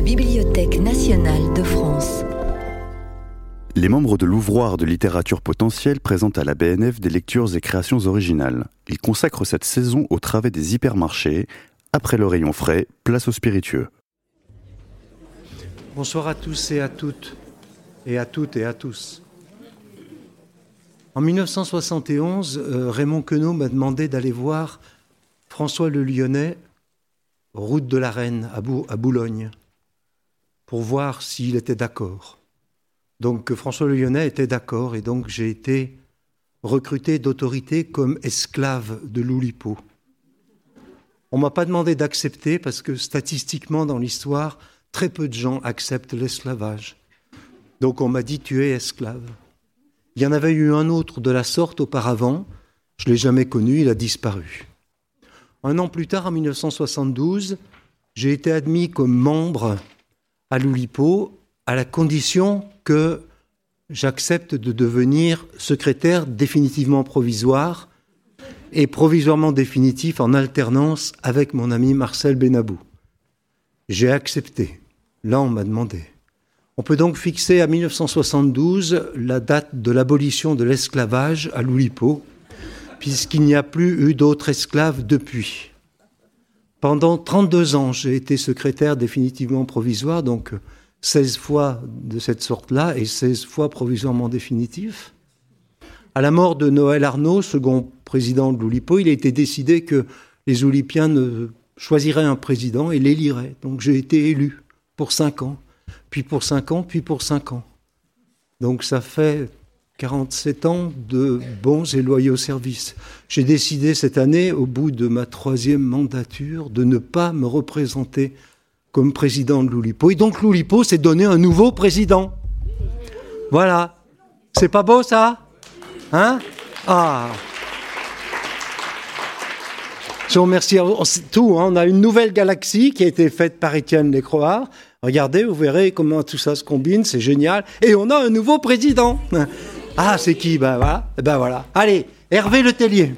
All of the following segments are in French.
la Bibliothèque nationale de France. Les membres de l'ouvroir de littérature potentielle présentent à la BNF des lectures et créations originales. Ils consacrent cette saison au travail des hypermarchés. Après le rayon frais, place aux spiritueux. Bonsoir à tous et à toutes, et à toutes et à tous. En 1971, euh, Raymond Queneau m'a demandé d'aller voir François le Lyonnais, route de la Reine, à, Boulogne, pour voir s'il était d'accord. Donc François le Lyonnais était d'accord, et donc j'ai été recruté d'autorité comme esclave de l'Oulipo. On m'a pas demandé d'accepter parce que statistiquement dans l'histoire, très peu de gens acceptent l'esclavage. Donc on m'a dit tu es esclave. Il y en avait eu un autre de la sorte auparavant, je ne l'ai jamais connu, il a disparu. Un an plus tard, en 1972, j'ai été admis comme membre à l'Oulipo à la condition que j'accepte de devenir secrétaire définitivement provisoire et provisoirement définitif en alternance avec mon ami Marcel Benabou. J'ai accepté. Là, on m'a demandé. On peut donc fixer à 1972 la date de l'abolition de l'esclavage à l'Oulipo, puisqu'il n'y a plus eu d'autres esclaves depuis. Pendant 32 ans, j'ai été secrétaire définitivement provisoire, donc 16 fois de cette sorte-là et 16 fois provisoirement définitif. À la mort de Noël Arnaud, second président de l'Oulipo, il a été décidé que les Oulipiens choisiraient un président et l'éliraient. Donc j'ai été élu pour 5 ans, puis pour 5 ans, puis pour 5 ans. Donc ça fait 47 ans de bons et loyaux services. J'ai décidé cette année, au bout de ma troisième mandature, de ne pas me représenter comme président de l'Oulipo. Et donc l'Oulipo s'est donné un nouveau président. Voilà. C'est pas beau ça? Hein? Ah je vous remercie. Tout, hein. on a une nouvelle galaxie qui a été faite par Étienne Lécroard. Regardez, vous verrez comment tout ça se combine, c'est génial. Et on a un nouveau président. Ah, c'est qui Ben voilà. Ben voilà. Allez, Hervé Le Tellier.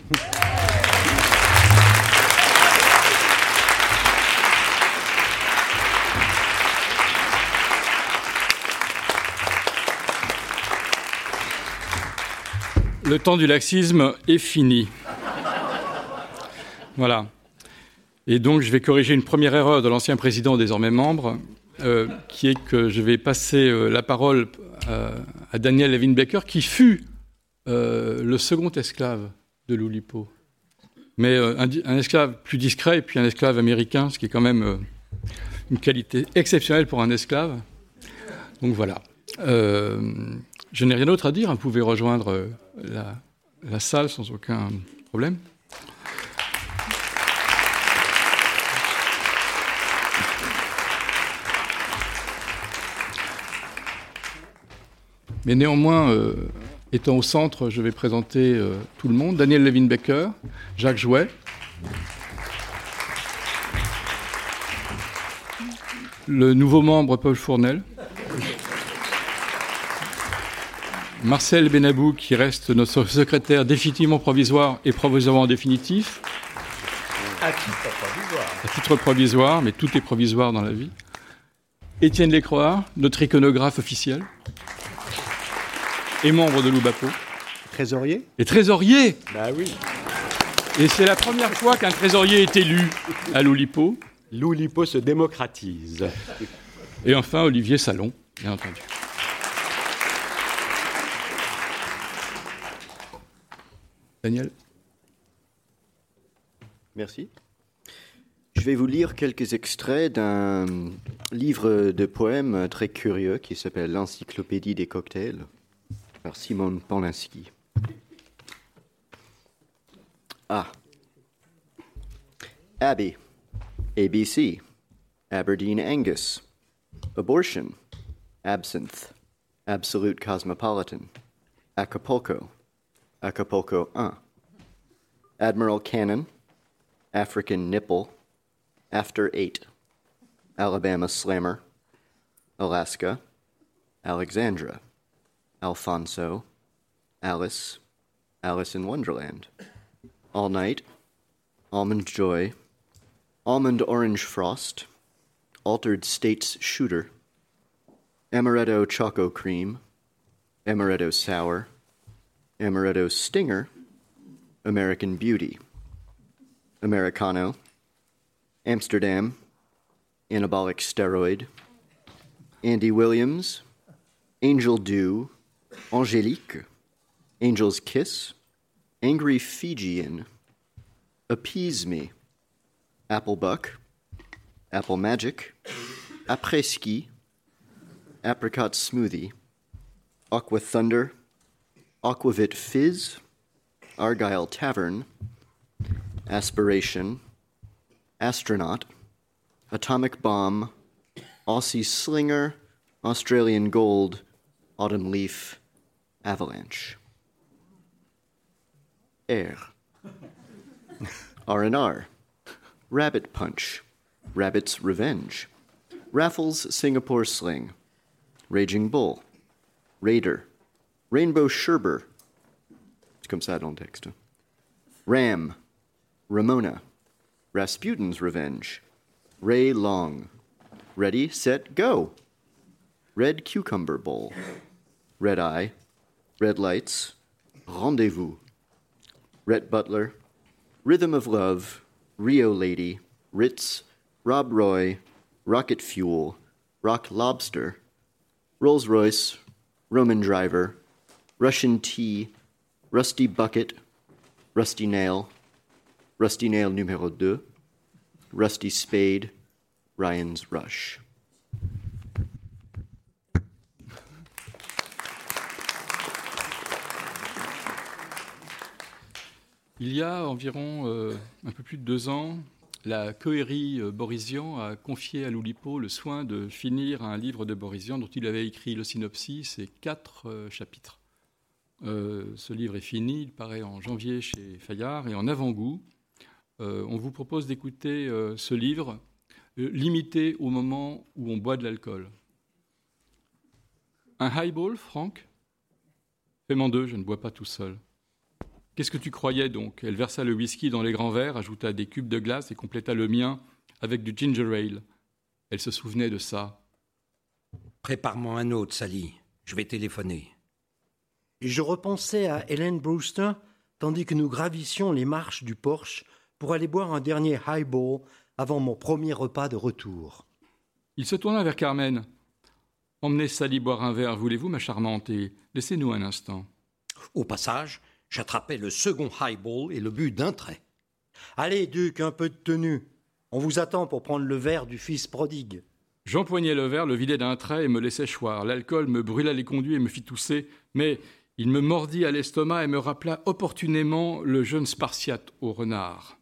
Le temps du laxisme est fini. Voilà. Et donc, je vais corriger une première erreur de l'ancien président, désormais membre, euh, qui est que je vais passer euh, la parole euh, à Daniel Levin Baker, qui fut le second esclave de l'Oulipo. Mais un, esclave plus discret, et puis un esclave américain, ce qui est quand même une qualité exceptionnelle pour un esclave. Donc voilà. je n'ai rien d'autre à dire, vous pouvez rejoindre la salle sans aucun problème. Mais néanmoins, euh, étant au centre, je vais présenter euh, tout le monde. Daniel Levin-Becker, Jacques Jouet. Le nouveau membre Paul Fournel. Marcel Benabou, qui reste notre secrétaire définitivement provisoire et provisoirement définitif. À titre provisoire. À titre provisoire, mais tout est provisoire dans la vie. Étienne Lécroix, notre iconographe officiel et membre de l'Oubapo. Trésorier Et trésorier Bah oui. Et c'est la première fois qu'un trésorier est élu à l'Oulipo. L'Oulipo se démocratise. Et enfin, Olivier Salon, bien entendu. Daniel Merci. Je vais vous lire quelques extraits d'un livre de poèmes très curieux qui s'appelle L'Encyclopédie des cocktails par Simon Polanski. Ah. Abbey. ABC. Aberdeen Angus. Abortion. Absinthe. Absolute Cosmopolitan. Acapulco. Acapulco 1. Admiral Cannon. African Nipple. After 8. Alabama Slammer. Alaska. Alexandra. Alfonso, Alice, Alice in Wonderland, All Night, Almond Joy, Almond Orange Frost, Altered States Shooter, Amaretto Choco Cream, Amaretto Sour, Amaretto Stinger, American Beauty, Americano, Amsterdam, Anabolic Steroid, Andy Williams, Angel Dew, Angelique, Angel's Kiss, Angry Fijian, Appease Me, Apple Buck, Apple Magic, Après Ski, Apricot Smoothie, Aqua Thunder, Aquavit Fizz, Argyle Tavern, Aspiration, Astronaut, Atomic Bomb, Aussie Slinger, Australian Gold, Autumn Leaf, Avalanche. Air. R&R. Rabbit Punch. Rabbit's Revenge. Raffles Singapore Sling. Raging Bull. Raider. Rainbow Sherber. Comme ça dans le texte. Ram. Ramona. Rasputin's Revenge. Ray Long. Ready, set, go. Red Cucumber Bowl. Red Eye. Red Lights. Rendezvous. Rhett Butler. Rhythm of Love. Rio Lady. Ritz. Rob Roy. Rocket Fuel. Rock Lobster. Rolls Royce. Roman Driver. Russian Tea. Rusty Bucket. Rusty Nail. Rusty Nail numéro 2. Rusty Spade. Ryan's Rush. Il y a environ euh, un peu plus de deux ans, la Cohérie euh, Borisian a confié à Loulipo le soin de finir un livre de Borisian dont il avait écrit le synopsis et quatre euh, chapitres. Ce livre est fini, il paraît en janvier chez Fayard et en avant-goût. on vous propose d'écouter ce livre limité au moment où on boit de l'alcool. Un highball, Franck? Fais-m'en deux, je ne bois pas tout seul. Qu'est-ce que tu croyais donc? Elle versa le whisky dans les grands verres, ajouta des cubes de glace et compléta le mien avec du ginger ale. Elle se souvenait de ça. Prépare-moi un autre, Sally. Je vais téléphoner. Et je repensais à Helen Brewster tandis que nous gravissions les marches du porche pour aller boire un dernier highball avant mon premier repas de retour. Il se tourna vers Carmen. Emmenez Sally boire un verre, voulez-vous, ma charmante, et laissez-nous un instant. Au passage, j'attrapais le second highball et le but d'un trait. Allez, Duc, un peu de tenue. On vous attend pour prendre le verre du fils prodigue. J'empoignai le verre, le vidai d'un trait et me laissai choir. L'alcool me brûla les conduits et me fit tousser, mais il me mordit à l'estomac et me rappela opportunément le jeune Spartiate au renard.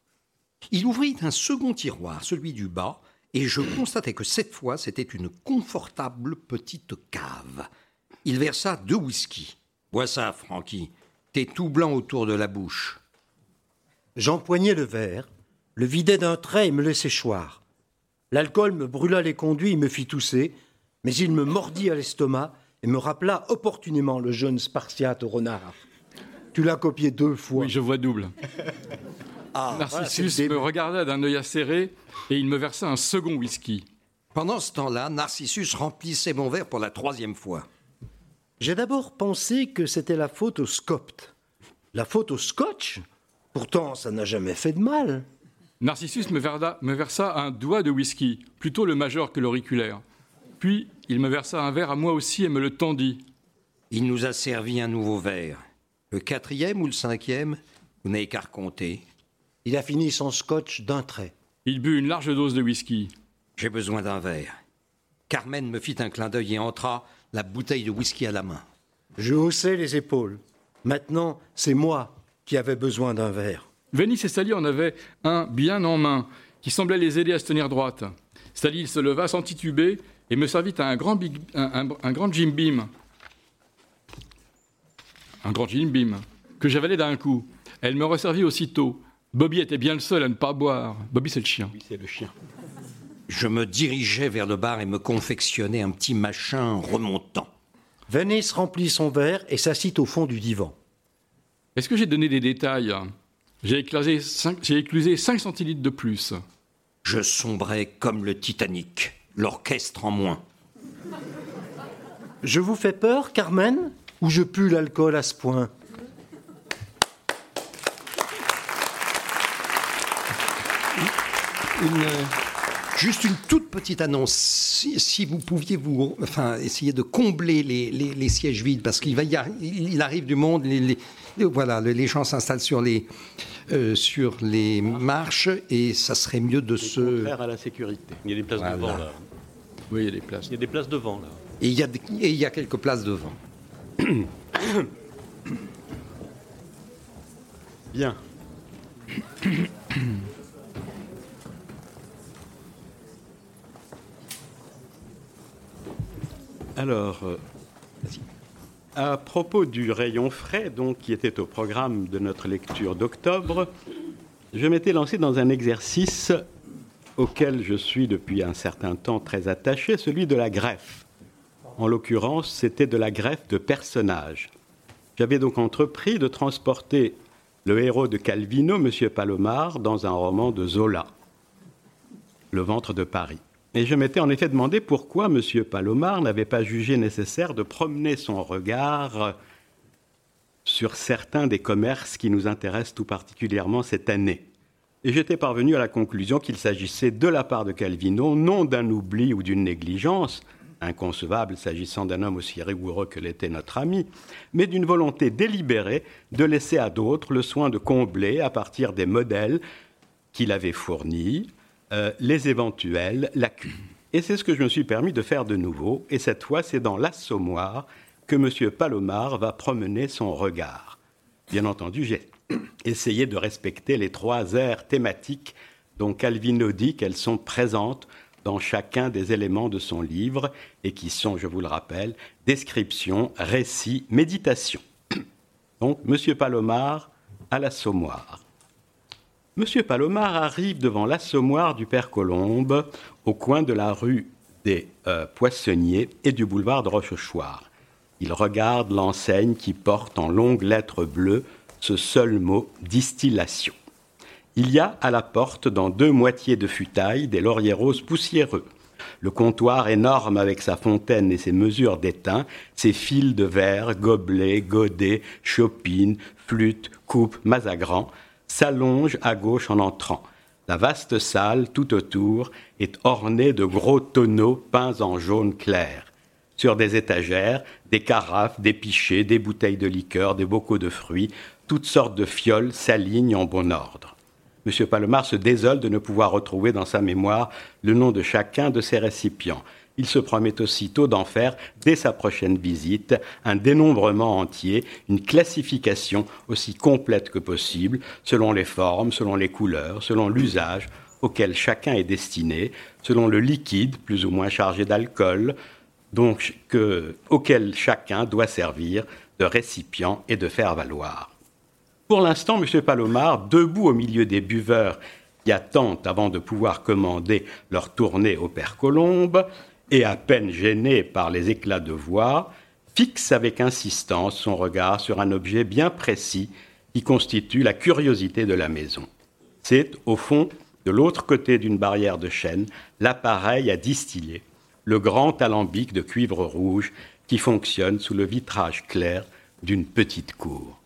Il ouvrit un second tiroir, celui du bas, et je constatai que cette fois c'était une confortable petite cave. Il versa deux whisky. Bois ça, Francky. T'es tout blanc autour de la bouche. J'empoignai le verre, le vidai d'un trait et me laissai choir. L'alcool me brûla les conduits et me fit tousser, mais il me mordit à l'estomac et me rappela opportunément le jeune Spartiate au renard. Tu l'as copié deux fois. Oui, je vois double. Ah, Narcissus me regarda d'un œil acéré et il me versa un second whisky. Pendant ce temps-là, Narcissus remplissait mon verre pour la troisième fois. J'ai d'abord pensé que c'était la faute au scopt. La faute au scotch Pourtant, ça n'a jamais fait de mal. Narcissus me, verda- me versa un doigt de whisky, plutôt le majeur que l'auriculaire. Puis il me versa un verre à moi aussi et me le tendit. Il nous a servi un nouveau verre. Le quatrième ou le cinquième Vous n'avez qu'à recompter. Il a fini son scotch d'un trait. Il but une large dose de whisky. J'ai besoin d'un verre. Carmen me fit un clin d'œil et entra, la bouteille de whisky à la main. Je haussai les épaules. Maintenant, c'est moi qui avais besoin d'un verre. Vénice et Sally en avaient un bien en main, qui semblait les aider à se tenir droite. Sally se leva sans tituber et me servit un grand, big- un, un- un grand Jim Beam. Un grand Jim Beam, que j'avalai d'un coup. Elle me resservit aussitôt. Bobby était bien le seul à ne pas boire. Bobby, c'est le chien. Oui, c'est le chien. Je me dirigeais vers le bar et me confectionnais un petit machin remontant. Venice remplit son verre et s'assit au fond du divan. Est-ce que j'ai donné des détails? J'ai éclasé 5, j'ai éclusé 5 centilitres de plus. Je sombrais comme le Titanic. l'orchestre en moins. Je vous fais peur, Carmen? Ou je pue l'alcool à ce point? Une, juste une toute petite annonce. Si, si vous pouviez vous, enfin, essayer de combler les, les- les sièges vides, parce qu'il va y a- il il arrive du monde, les, les- voilà, les gens s'installent sur les, euh, sur les marches et ça serait mieux de se. Contraire à la sécurité. Il y a des places Voilà. devant là. Oui, il y a des places. Il y a des places devant là. Et il y a, des- et il y a quelques places devant. Bien. Alors, euh, à propos du rayon frais, donc, qui était au programme de notre lecture d'octobre, je m'étais lancé dans un exercice auquel je suis depuis un certain temps très attaché, celui de la greffe. En l'occurrence, c'était de la greffe de personnages. J'avais donc entrepris de transporter le héros de Calvino, M. Palomar, dans un roman de Zola, Le ventre de Paris. Et je m'étais en effet demandé pourquoi M. Palomar n'avait pas jugé nécessaire de promener son regard sur certains des commerces qui nous intéressent tout particulièrement cette année. Et j'étais parvenu à la conclusion qu'il s'agissait de la part de Calvino non d'un oubli ou d'une négligence, inconcevable s'agissant d'un homme aussi rigoureux que l'était notre ami, mais d'une volonté délibérée de laisser à d'autres le soin de combler, à partir des modèles qu'il avait fournis, euh, les éventuelles lacunes. Et c'est ce que je me suis permis de faire de nouveau, et cette fois c'est dans l'Assommoir que M. Palomar va promener son regard. Bien entendu, j'ai essayé de respecter les trois aires thématiques dont Calvino dit qu'elles sont présentes dans chacun des éléments de son livre et qui sont, je vous le rappelle, description, récit, méditation. Donc, M. Palomar à l'Assommoir. M. Palomar arrive devant l'assommoir du Père Colombe, au coin de la rue des euh, Poissonniers et du boulevard de Rochechouart. Il regarde l'enseigne qui porte en longues lettres bleues ce seul mot distillation. Il y a à la porte, dans deux moitiés de futaille, des lauriers roses poussiéreux. Le comptoir énorme avec sa fontaine et ses mesures d'étain, ses fils de verre, gobelets, godets, chopines, flûtes, coupes, mazagrans, s'allonge à gauche en entrant. La vaste salle, tout autour, est ornée de gros tonneaux peints en jaune clair. Sur des étagères, des carafes, des pichets, des bouteilles de liqueur, des bocaux de fruits, toutes sortes de fioles s'alignent en bon ordre. M. Palomar se désole de ne pouvoir retrouver dans sa mémoire le nom de chacun de ces récipients. Il se promet aussitôt d'en faire, dès sa prochaine visite, un dénombrement entier, une classification aussi complète que possible, selon les formes, selon les couleurs, selon l'usage auquel chacun est destiné, selon le liquide, plus ou moins chargé d'alcool, auquel chacun doit servir de récipient et de faire valoir. Pour l'instant, M. Palomar, debout au milieu des buveurs qui attendent avant de pouvoir commander leur tournée au Père Colombe, et à peine gêné par les éclats de voix, fixe avec insistance son regard sur un objet bien précis qui constitue la curiosité de la maison. C'est, au fond, de l'autre côté d'une barrière de chêne, l'appareil à distiller, le grand alambic de cuivre rouge qui fonctionne sous le vitrage clair d'une petite cour.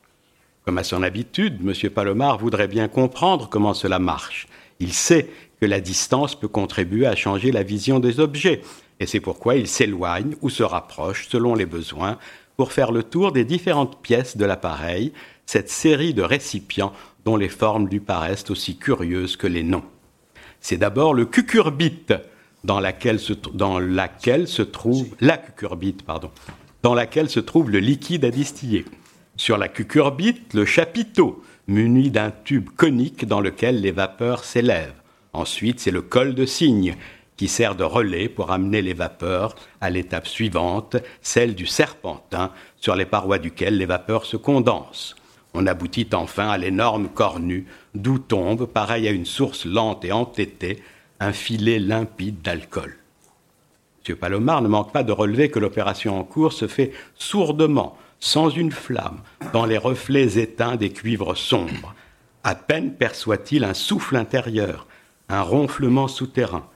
Comme à son habitude, M. Palomar voudrait bien comprendre comment cela marche. Il sait que la distance peut contribuer à changer la vision des objets, et c'est pourquoi il s'éloigne ou se rapproche selon les besoins pour faire le tour des différentes pièces de l'appareil, cette série de récipients dont les formes lui paraissent aussi curieuses que les noms. C'est d'abord le cucurbite, dans laquelle se, dans laquelle se trouve la cucurbite, pardon, dans laquelle se trouve le liquide à distiller. Sur la cucurbite, le chapiteau, muni d'un tube conique dans lequel les vapeurs s'élèvent. Ensuite, c'est le col de cygne, qui sert de relais pour amener les vapeurs à l'étape suivante, celle du serpentin, sur les parois duquel les vapeurs se condensent. On aboutit enfin à l'énorme cornu, d'où tombe, pareil à une source lente et entêtée, un filet limpide d'alcool. M. Palomar ne manque pas de relever que l'opération en cours se fait sourdement, sans une flamme, dans les reflets éteints des cuivres sombres. À peine perçoit-il un souffle intérieur, un ronflement souterrain.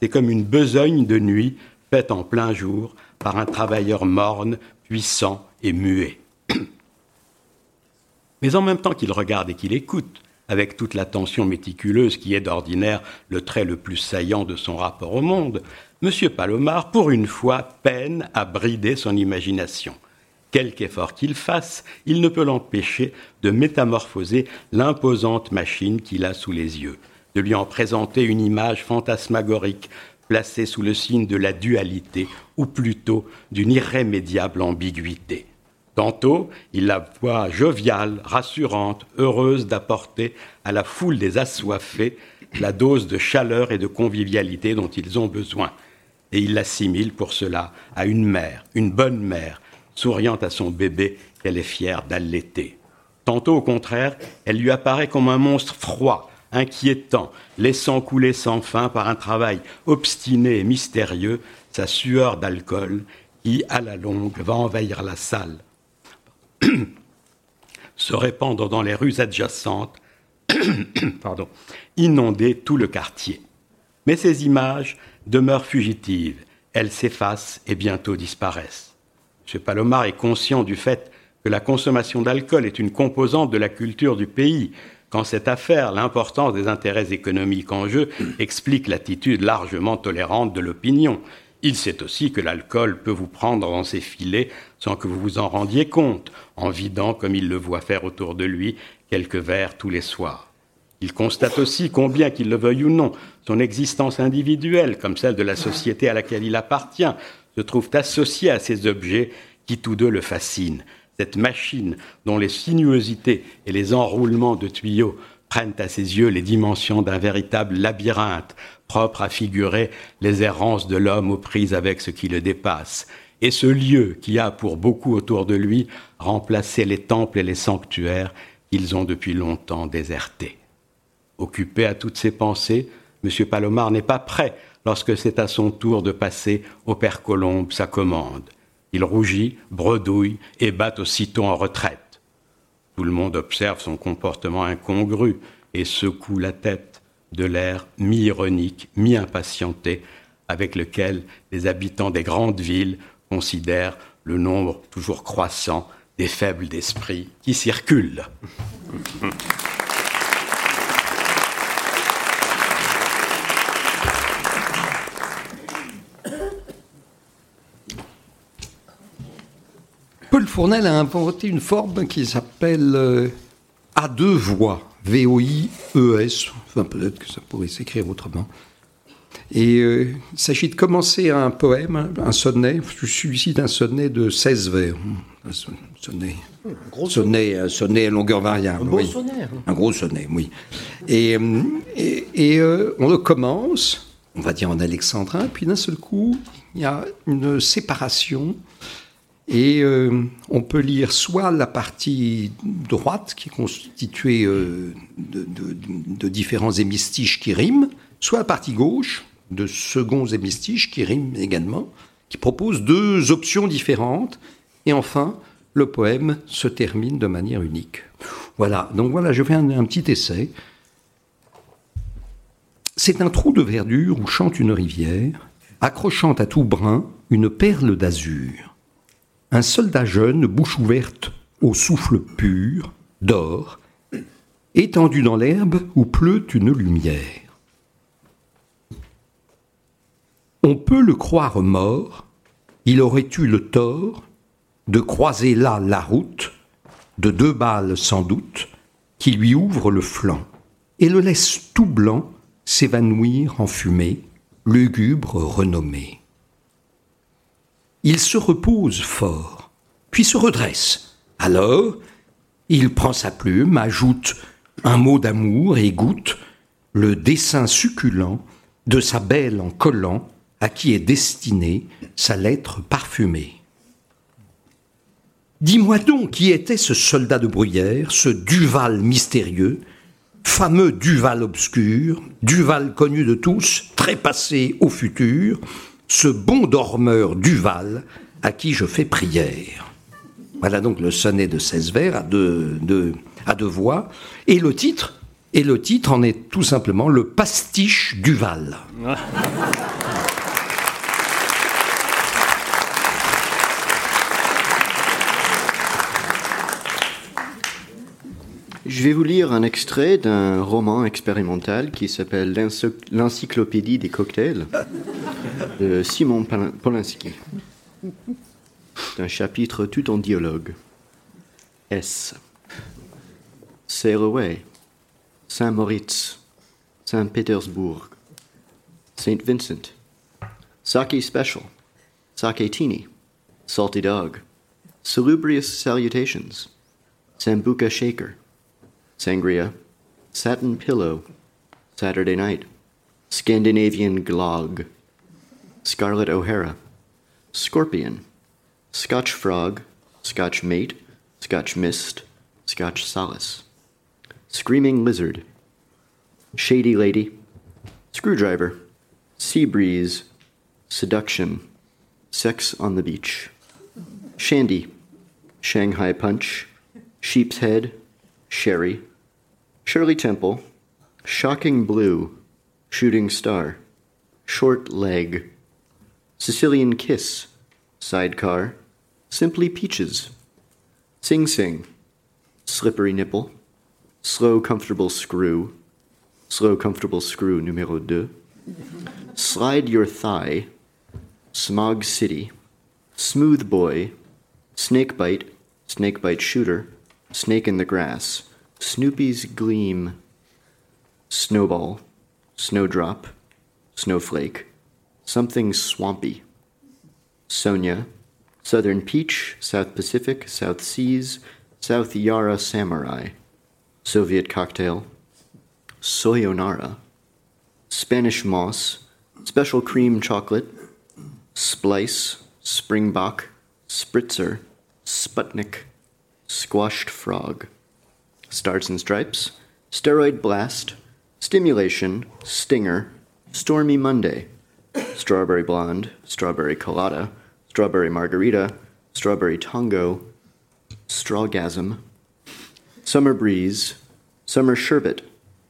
C'est comme une besogne de nuit faite en plein jour par un travailleur morne, puissant et muet. Mais en même temps qu'il regarde et qu'il écoute, avec toute l'attention méticuleuse qui est d'ordinaire le trait le plus saillant de son rapport au monde, M. Palomar, pour une fois, peine à brider son imagination. Quelque effort qu'il fasse, il ne peut l'empêcher de métamorphoser l'imposante machine qu'il a sous les yeux, de lui en présenter une image fantasmagorique placée sous le signe de la dualité, ou plutôt d'une irrémédiable ambiguïté. Tantôt, il la voit joviale, rassurante, heureuse d'apporter à la foule des assoiffés la dose de chaleur et de convivialité dont ils ont besoin. Et il l'assimile pour cela à une mère, une bonne mère, souriant à son bébé qu'elle est fière d'allaiter. Tantôt, au contraire, elle lui apparaît comme un monstre froid, inquiétant, laissant couler sans fin par un travail obstiné et mystérieux sa sueur d'alcool qui, à la longue, va envahir la salle se répandre dans les rues adjacentes, pardon, inonder tout le quartier. Mais ces images demeurent fugitives, elles s'effacent et bientôt disparaissent. M. Palomar est conscient du fait que la consommation d'alcool est une composante de la culture du pays, quand cette affaire, l'importance des intérêts économiques en jeu, explique l'attitude largement tolérante de l'opinion. Il sait aussi que l'alcool peut vous prendre dans ses filets sans que vous vous en rendiez compte, en vidant, comme il le voit faire autour de lui, quelques verres tous les soirs. Il constate aussi combien qu'il le veuille ou non, son existence individuelle, comme celle de la société à laquelle il appartient, se trouve associée à ces objets qui tous deux le fascinent. Cette machine dont les sinuosités et les enroulements de tuyaux prennent à ses yeux les dimensions d'un véritable labyrinthe, propre à figurer les errances de l'homme aux prises avec ce qui le dépasse, et ce lieu qui a pour beaucoup autour de lui remplacé les temples et les sanctuaires qu'ils ont depuis longtemps désertés. Occupé à toutes ces pensées, M. Palomar n'est pas prêt lorsque c'est à son tour de passer au Père Colombe sa commande. Il rougit, bredouille et bat aussitôt en retraite. Tout le monde observe son comportement incongru et secoue la tête de l'air mi-ironique, mi-impatienté avec lequel les habitants des grandes villes considèrent le nombre toujours croissant des faibles d'esprit qui circulent. Paul Fournel a inventé une forme qui s'appelle euh, à deux voix, V-O-I-E-S, enfin peut-être que ça pourrait s'écrire autrement. Et euh, il s'agit de commencer un poème, un sonnet. Celui-ci est un sonnet de 16 vers. Un sonnet, un sonnet, un sonnet à longueur variable. Un oui. sonnet. hein. Un gros sonnet, oui. Et, euh, et, et, euh, on le commence, on va dire en alexandrin, puis d'un seul coup, il y a une séparation. Et euh, on peut lire soit la partie droite, qui est constituée euh, de, différents hémistiches qui riment, soit la partie gauche, de seconds hémistiches qui riment également, qui propose deux options différentes. Et enfin, le poème se termine de manière unique. Voilà, donc voilà, je fais un, un petit essai. C'est un trou de verdure où chante une rivière, accrochant à tout brin une perle d'azur. Un soldat jeune, bouche ouverte, au souffle pur, dort, étendu dans l'herbe où pleut une lumière. On peut le croire mort, il aurait eu le tort de croiser là la route de deux balles sans doute qui lui ouvrent le flanc et le laissent tout blanc s'évanouir en fumée, lugubre renommée. Il se repose fort, puis se redresse. Alors, il prend sa plume, ajoute un mot d'amour et goûte le dessin succulent de sa belle en collant à qui est destinée sa lettre parfumée. Dis-moi donc qui était ce soldat de bruyère, ce Duval mystérieux, fameux Duval obscur, Duval connu de tous, trépassé au futur, ce bon dormeur Duval à qui je fais prière. Voilà donc le sonnet de 16 vers à deux, deux- à deux voix. Et le titre, Et le titre en est tout simplement le pastiche Duval. Je vais vous lire un extrait d'un roman expérimental qui s'appelle L'Encyclopédie des cocktails de Simon Polanski. C'est un chapitre tout en dialogue. S. Away, Saint-Moritz, Saint-Pétersbourg, St. Vincent, Sake Special, Sake Teeny, Salty Dog, Salubrious Salutations, Sambuca Shaker, Sangria, Satin Pillow, Saturday Night, Scandinavian Glog, Scarlet O'Hara, Scorpion, Scotch Frog, Scotch Mate, Scotch Mist, Scotch Solace, Screaming Lizard, Shady Lady, Screwdriver, Sea Breeze, Seduction, Sex on the Beach, Shandy, Shanghai Punch, Sheep's Head, Sherry, Shirley Temple, Shocking Blue, Shooting Star, Short Leg, Sicilian Kiss, Sidecar, Simply Peaches, Sing Sing, Slippery Nipple, Slow Comfortable Screw, Slow Comfortable Screw numéro 2, Slide Your Thigh, Smog City, Smooth Boy, Snake Bite, Snake Bite Shooter, Snake in the Grass, Snoopy's Gleam, Snowball, Snowdrop, Snowflake, Something Swampy, Sonia, Southern Peach, South Pacific, South Seas, South Yara Samurai, Soviet Cocktail, Soyonara, Spanish Moss, Special Cream Chocolate, Splice, Springbok, Spritzer, Sputnik, Squashed Frog. Stars and Stripes, Steroid Blast, Stimulation, Stinger, Stormy Monday, Strawberry Blonde, Strawberry Colada, Strawberry Margarita, Strawberry Tongo, Strawgasm, Summer Breeze, Summer Sherbet,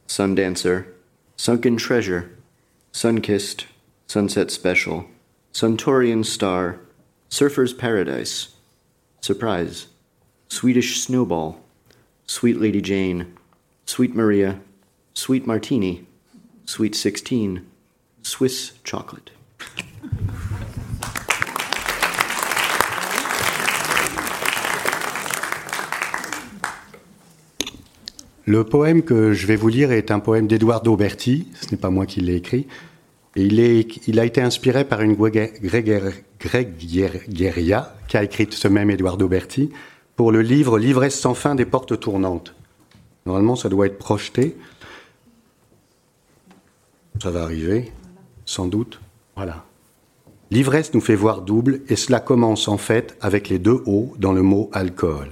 Sundancer, Sunken Treasure, Sunkissed, Sunset Special, Suntorian Star, Surfer's Paradise, Surprise, Swedish Snowball, Sweet Lady Jane, Sweet Maria, Sweet Martini, Sweet 16, Swiss Chocolate. Le poème que je vais vous lire est un poème d'Eduardo Berti, ce n'est pas moi qui l'ai écrit, et il, a été inspiré par une Grégeria qui a écrit ce même Eduardo Berti, pour le livre L'ivresse sans fin des portes tournantes. Normalement, ça doit être projeté. Ça va arriver, sans doute. Voilà. L'ivresse nous fait voir double, et cela commence en fait avec les deux O dans le mot alcool.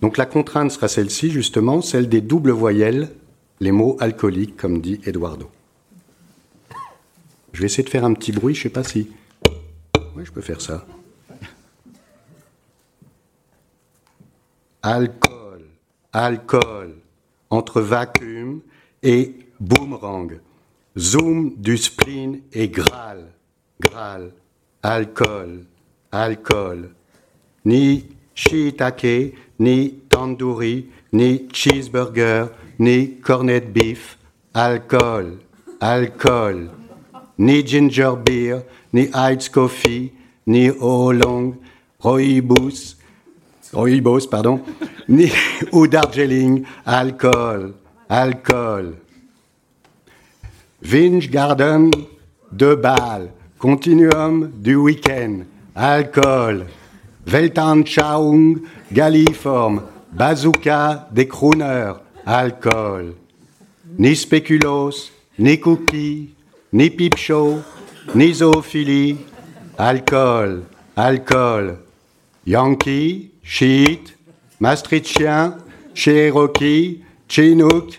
Donc la contrainte sera celle-ci, justement, celle des doubles voyelles, les mots alcooliques, comme dit Eduardo. Je vais essayer de faire un petit bruit, je ne sais pas si. Oui, je peux faire ça. Alcool, alcool, entre vacuum et boomerang, zoom du spleen et Graal, Graal, alcool, alcool, ni shiitake, ni tandoori, ni cheeseburger, ni cornet beef, alcool, alcool, ni ginger beer, ni iced coffee, ni oolong, rooibos, rooibos, pardon, ni, ou Darjeeling, alcool, alcool. Vinge Garden, de Bâle, Continuum du week-end, alcool. Weltanschauung, Galliforme, Bazooka des crooners, alcool. Ni spéculos, ni cookies, ni peep show, ni zoophilie, alcool, alcool. Yankee, Chiite, Maastrichtien, Cherokee, Chinook,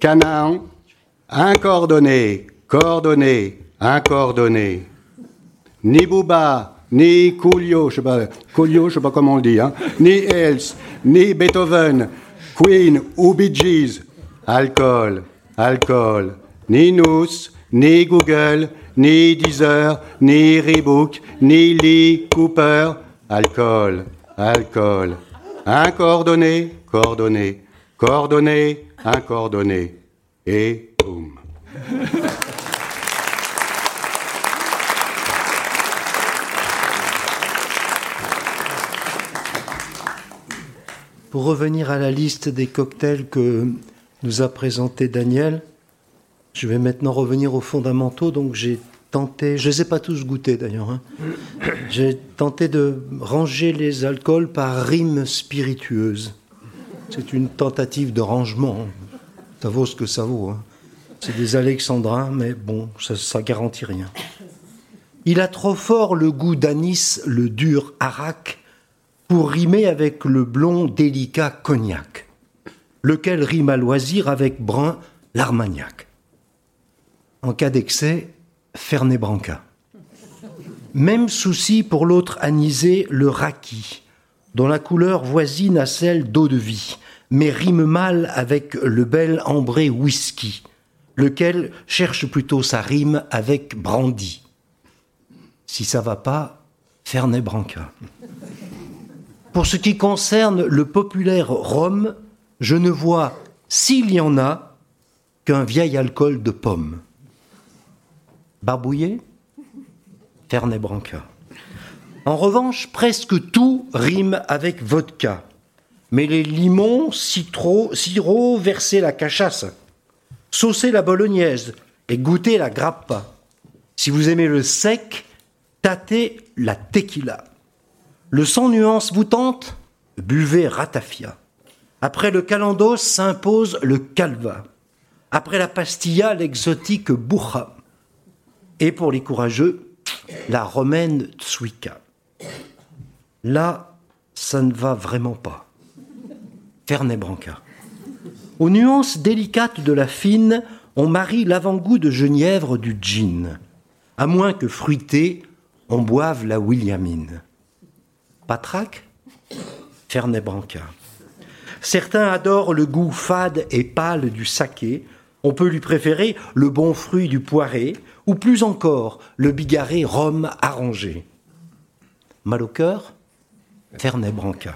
Canaan, incoordonné, coordonné, incoordonné. Ni Bouba, ni Coolio, je sais pas, sais pas comment on le dit, hein, ni Else, ni Beethoven, Queen ou Bee Gees, alcool, alcool. Ni nous, ni Google, ni Deezer, ni Rebook, ni Lee Cooper. Alcool, alcool. Un coordonné, coordonné, coordonné, un coordonné. Et boum. Pour revenir à la liste des cocktails que nous a présenté Daniel, je vais maintenant revenir aux fondamentaux. Donc j'ai je ne les ai pas tous goûtés d'ailleurs, hein. j'ai tenté de ranger les alcools par rimes spiritueuses. C'est une tentative de rangement. Ça vaut ce que ça vaut. Hein. C'est des alexandrins, mais bon, ça, ça garantit rien. Il a trop fort le goût d'anis, le dur arak, pour rimer avec le blond délicat cognac, lequel rime à loisir avec brun l'armagnac. En cas d'excès, Fernet Branca. Même souci pour l'autre anisé, le raki, dont la couleur voisine à celle d'eau de vie, mais rime mal avec le bel ambré whisky, lequel cherche plutôt sa rime avec brandy. Si ça va pas, Fernet Branca. Pour ce qui concerne le populaire rhum, je ne vois, s'il y en a, qu'un vieil alcool de pomme. Barbouillé Fernet Branca. En revanche, presque tout rime avec vodka. Mais les limons, citro, sirop, verser la cachasse, saucer la bolognaise et goûter la grappa. Si vous aimez le sec, tâtez la tequila. Le sans nuance vous tente Buvez ratafia. Après le calandos s'impose le calva. Après la pastilla, l'exotique burra. Et pour les courageux, la romaine tsuika. Là, ça ne va vraiment pas. Fernet Branca. Aux nuances délicates de la fine, on marie l'avant-goût de genièvre du gin. À moins que fruité, on boive la Williamine. Patraque Fernet Branca. Certains adorent le goût fade et pâle du saké. On peut lui préférer le bon fruit du poiré, ou plus encore le bigarré rhum arrangé. Mal au cœur Fernet Branca.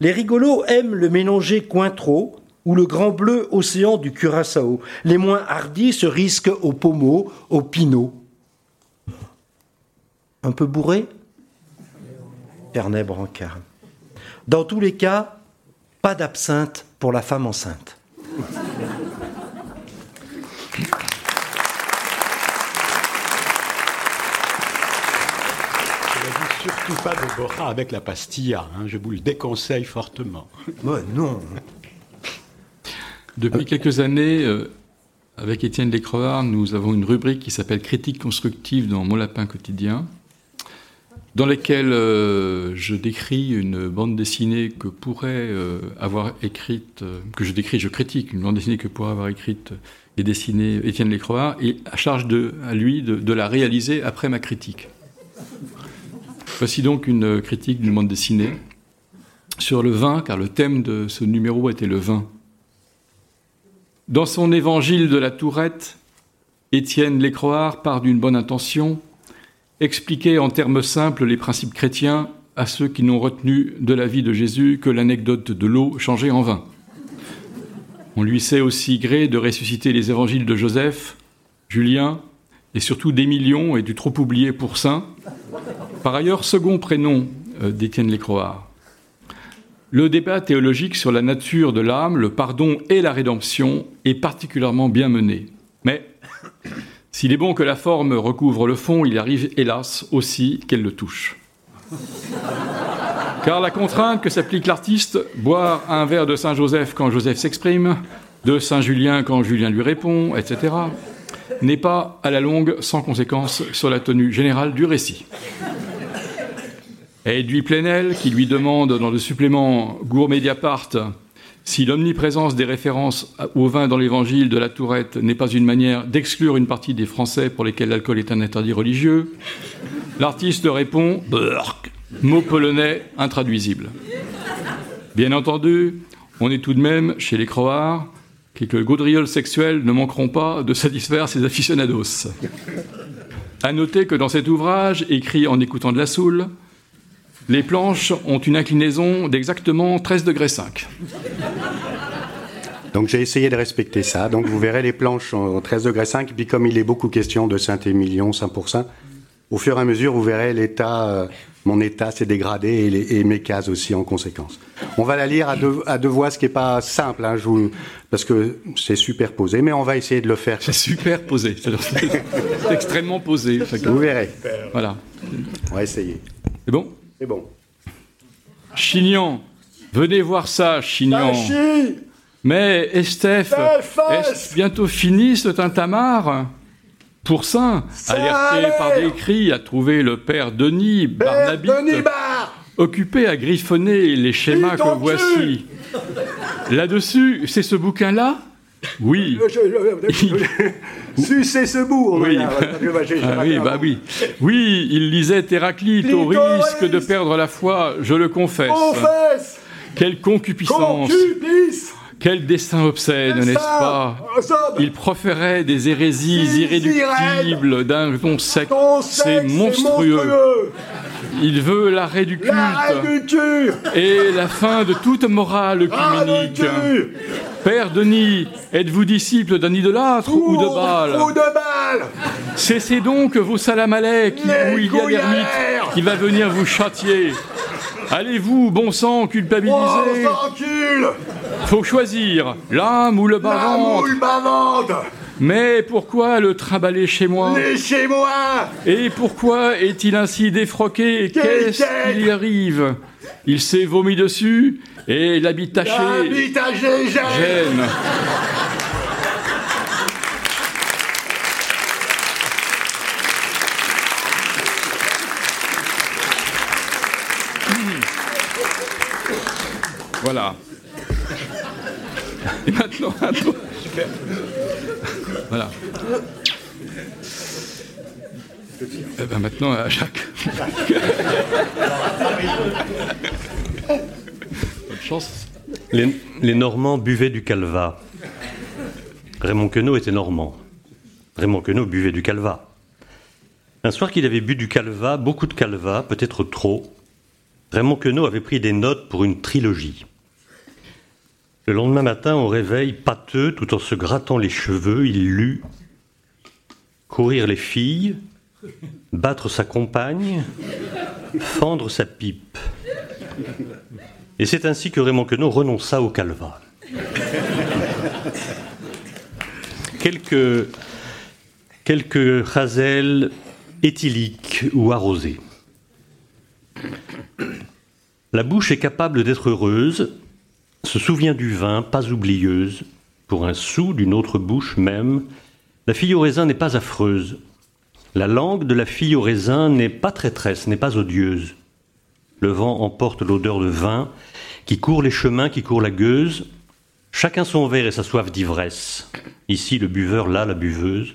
Les rigolos aiment le mélanger Cointreau ou le grand bleu océan du Curaçao. Les moins hardis se risquent au pommeau, au pinot. Un peu bourré Fernet Branca. Dans tous les cas, pas d'absinthe pour la femme enceinte. Surtout pas de Bora avec la pastilla. Hein, je vous le déconseille fortement. Ouais, non. Depuis quelques années, euh, avec Étienne Lécrevard, nous avons une rubrique qui s'appelle Critique constructive dans Mon Lapin quotidien, dans laquelle euh, je décris une bande dessinée que pourrait euh, avoir écrite, euh, que je décris, je critique une bande dessinée que pourrait avoir écrite et dessinée Étienne Lécrevard, et à charge de, à lui de, de la réaliser après ma critique. Voici donc une critique d'une bande dessinée sur le vin, car le thème de ce numéro était le vin. Dans son évangile de la Tourette, Étienne Lécroard part d'une bonne intention, expliquer en termes simples les principes chrétiens à ceux qui n'ont retenu de la vie de Jésus que l'anecdote de l'eau changée en vin. On lui sait aussi gré de ressusciter les évangiles de Joseph, Julien et surtout d'Émilion et du trop oublié pour saint, par ailleurs second prénom euh, d'Étienne Lécroard. Le débat théologique sur la nature de l'âme, le pardon et la rédemption est particulièrement bien mené. Mais s'il est bon que la forme recouvre le fond, il arrive hélas aussi qu'elle le touche. Car la contrainte que s'applique l'artiste, boire un verre de Saint-Joseph quand Joseph s'exprime, de Saint-Julien quand Julien lui répond, etc., n'est pas à la longue sans conséquence sur la tenue générale du récit. Edoui Plenel, qui lui demande dans le supplément Gourmet Mediapart si l'omniprésence des références au vin dans l'évangile de la Tourette n'est pas une manière d'exclure une partie des Français pour lesquels l'alcool est un interdit religieux, l'artiste répond Burk, mot polonais intraduisible. Bien entendu, on est tout de même chez les Croards, quelques gaudrioles sexuelles ne manqueront pas de satisfaire ses aficionados. À noter que dans cet ouvrage, écrit en écoutant de la soule, les planches ont une inclinaison d'exactement 13 degrés 5. Donc j'ai essayé de respecter ça. Donc vous verrez les planches en 13 degrés 5. Puis comme il est beaucoup question de Saint-Émilion, Saint-Pourçain, au fur et à mesure, vous verrez l'état, euh, mon état s'est dégradé et, les, et, mes cases aussi en conséquence. On va la lire à deux, à deux voix, ce qui n'est pas simple, hein, je vous, parce que c'est superposé, mais on va essayer de le faire. C'est superposé, c'est extrêmement posé. Vous verrez. Voilà. On va essayer. C'est bon? C'est bon. Chignon, venez voir ça, Chignon. Mais Estef, est-ce bientôt fini ce tintamarre? Pour ça, alerté par des cris, a trouvé le père Denis Barnabite, occupé à griffonner les schémas que voici. Là-dessus, c'est ce bouquin-là? Oui. Sucez ce bout, on oui. va ah, oui, bah oui. Oui, il lisait Héraclite au risque de perdre la foi, je le confesse. Confesse. Quelle concupiscence. Concupisce Quel dessin obscène, n'est-ce pas Il proférait des hérésies irréductibles d'un ton sec. C'est monstrueux. Il veut l'arrêt du culte et la fin de toute morale œcuménique. Père Denis, êtes-vous disciple d'un idolâtre ou de Baal Ou de Baal Cessez donc vos salamalais qui, où il y a l'ermite qui va venir vous châtier. Allez-vous, bon sang, culpabiliser Faut choisir l'âme ou le bas-ventre. Mais pourquoi le trimballer chez moi Chez moi. Et pourquoi est-il ainsi défroqué Qu'est-ce qui lui arrive Il s'est vomi dessus et l'habit taché. Gêne. Voilà. Et maintenant, un tour. Super. Voilà. Eh ben maintenant, à Jacques. Bonne chance. Les, les, Normands buvaient du calva. Raymond Queneau était normand. Raymond Queneau buvait du calva. Un soir qu'il avait bu du calva, beaucoup de calva, peut-être trop, Raymond Queneau avait pris des notes pour une trilogie. Le lendemain matin, au réveil, pâteux, tout en se grattant les cheveux, il lut Courir les filles, battre sa compagne, fendre sa pipe. Et c'est ainsi que Raymond Queneau renonça au calva. quelques, quelques chazelles éthyliques ou arrosées. La bouche est capable d'être heureuse, se souvient du vin, pas oublieuse, pour un sou d'une autre bouche même. La fille au raisin n'est pas affreuse. La langue de la fille au raisin n'est pas traîtresse, n'est pas odieuse. Le vent emporte l'odeur de vin, qui court les chemins, qui court la gueuse. Chacun son verre et sa soif d'ivresse. Ici le buveur, là la buveuse.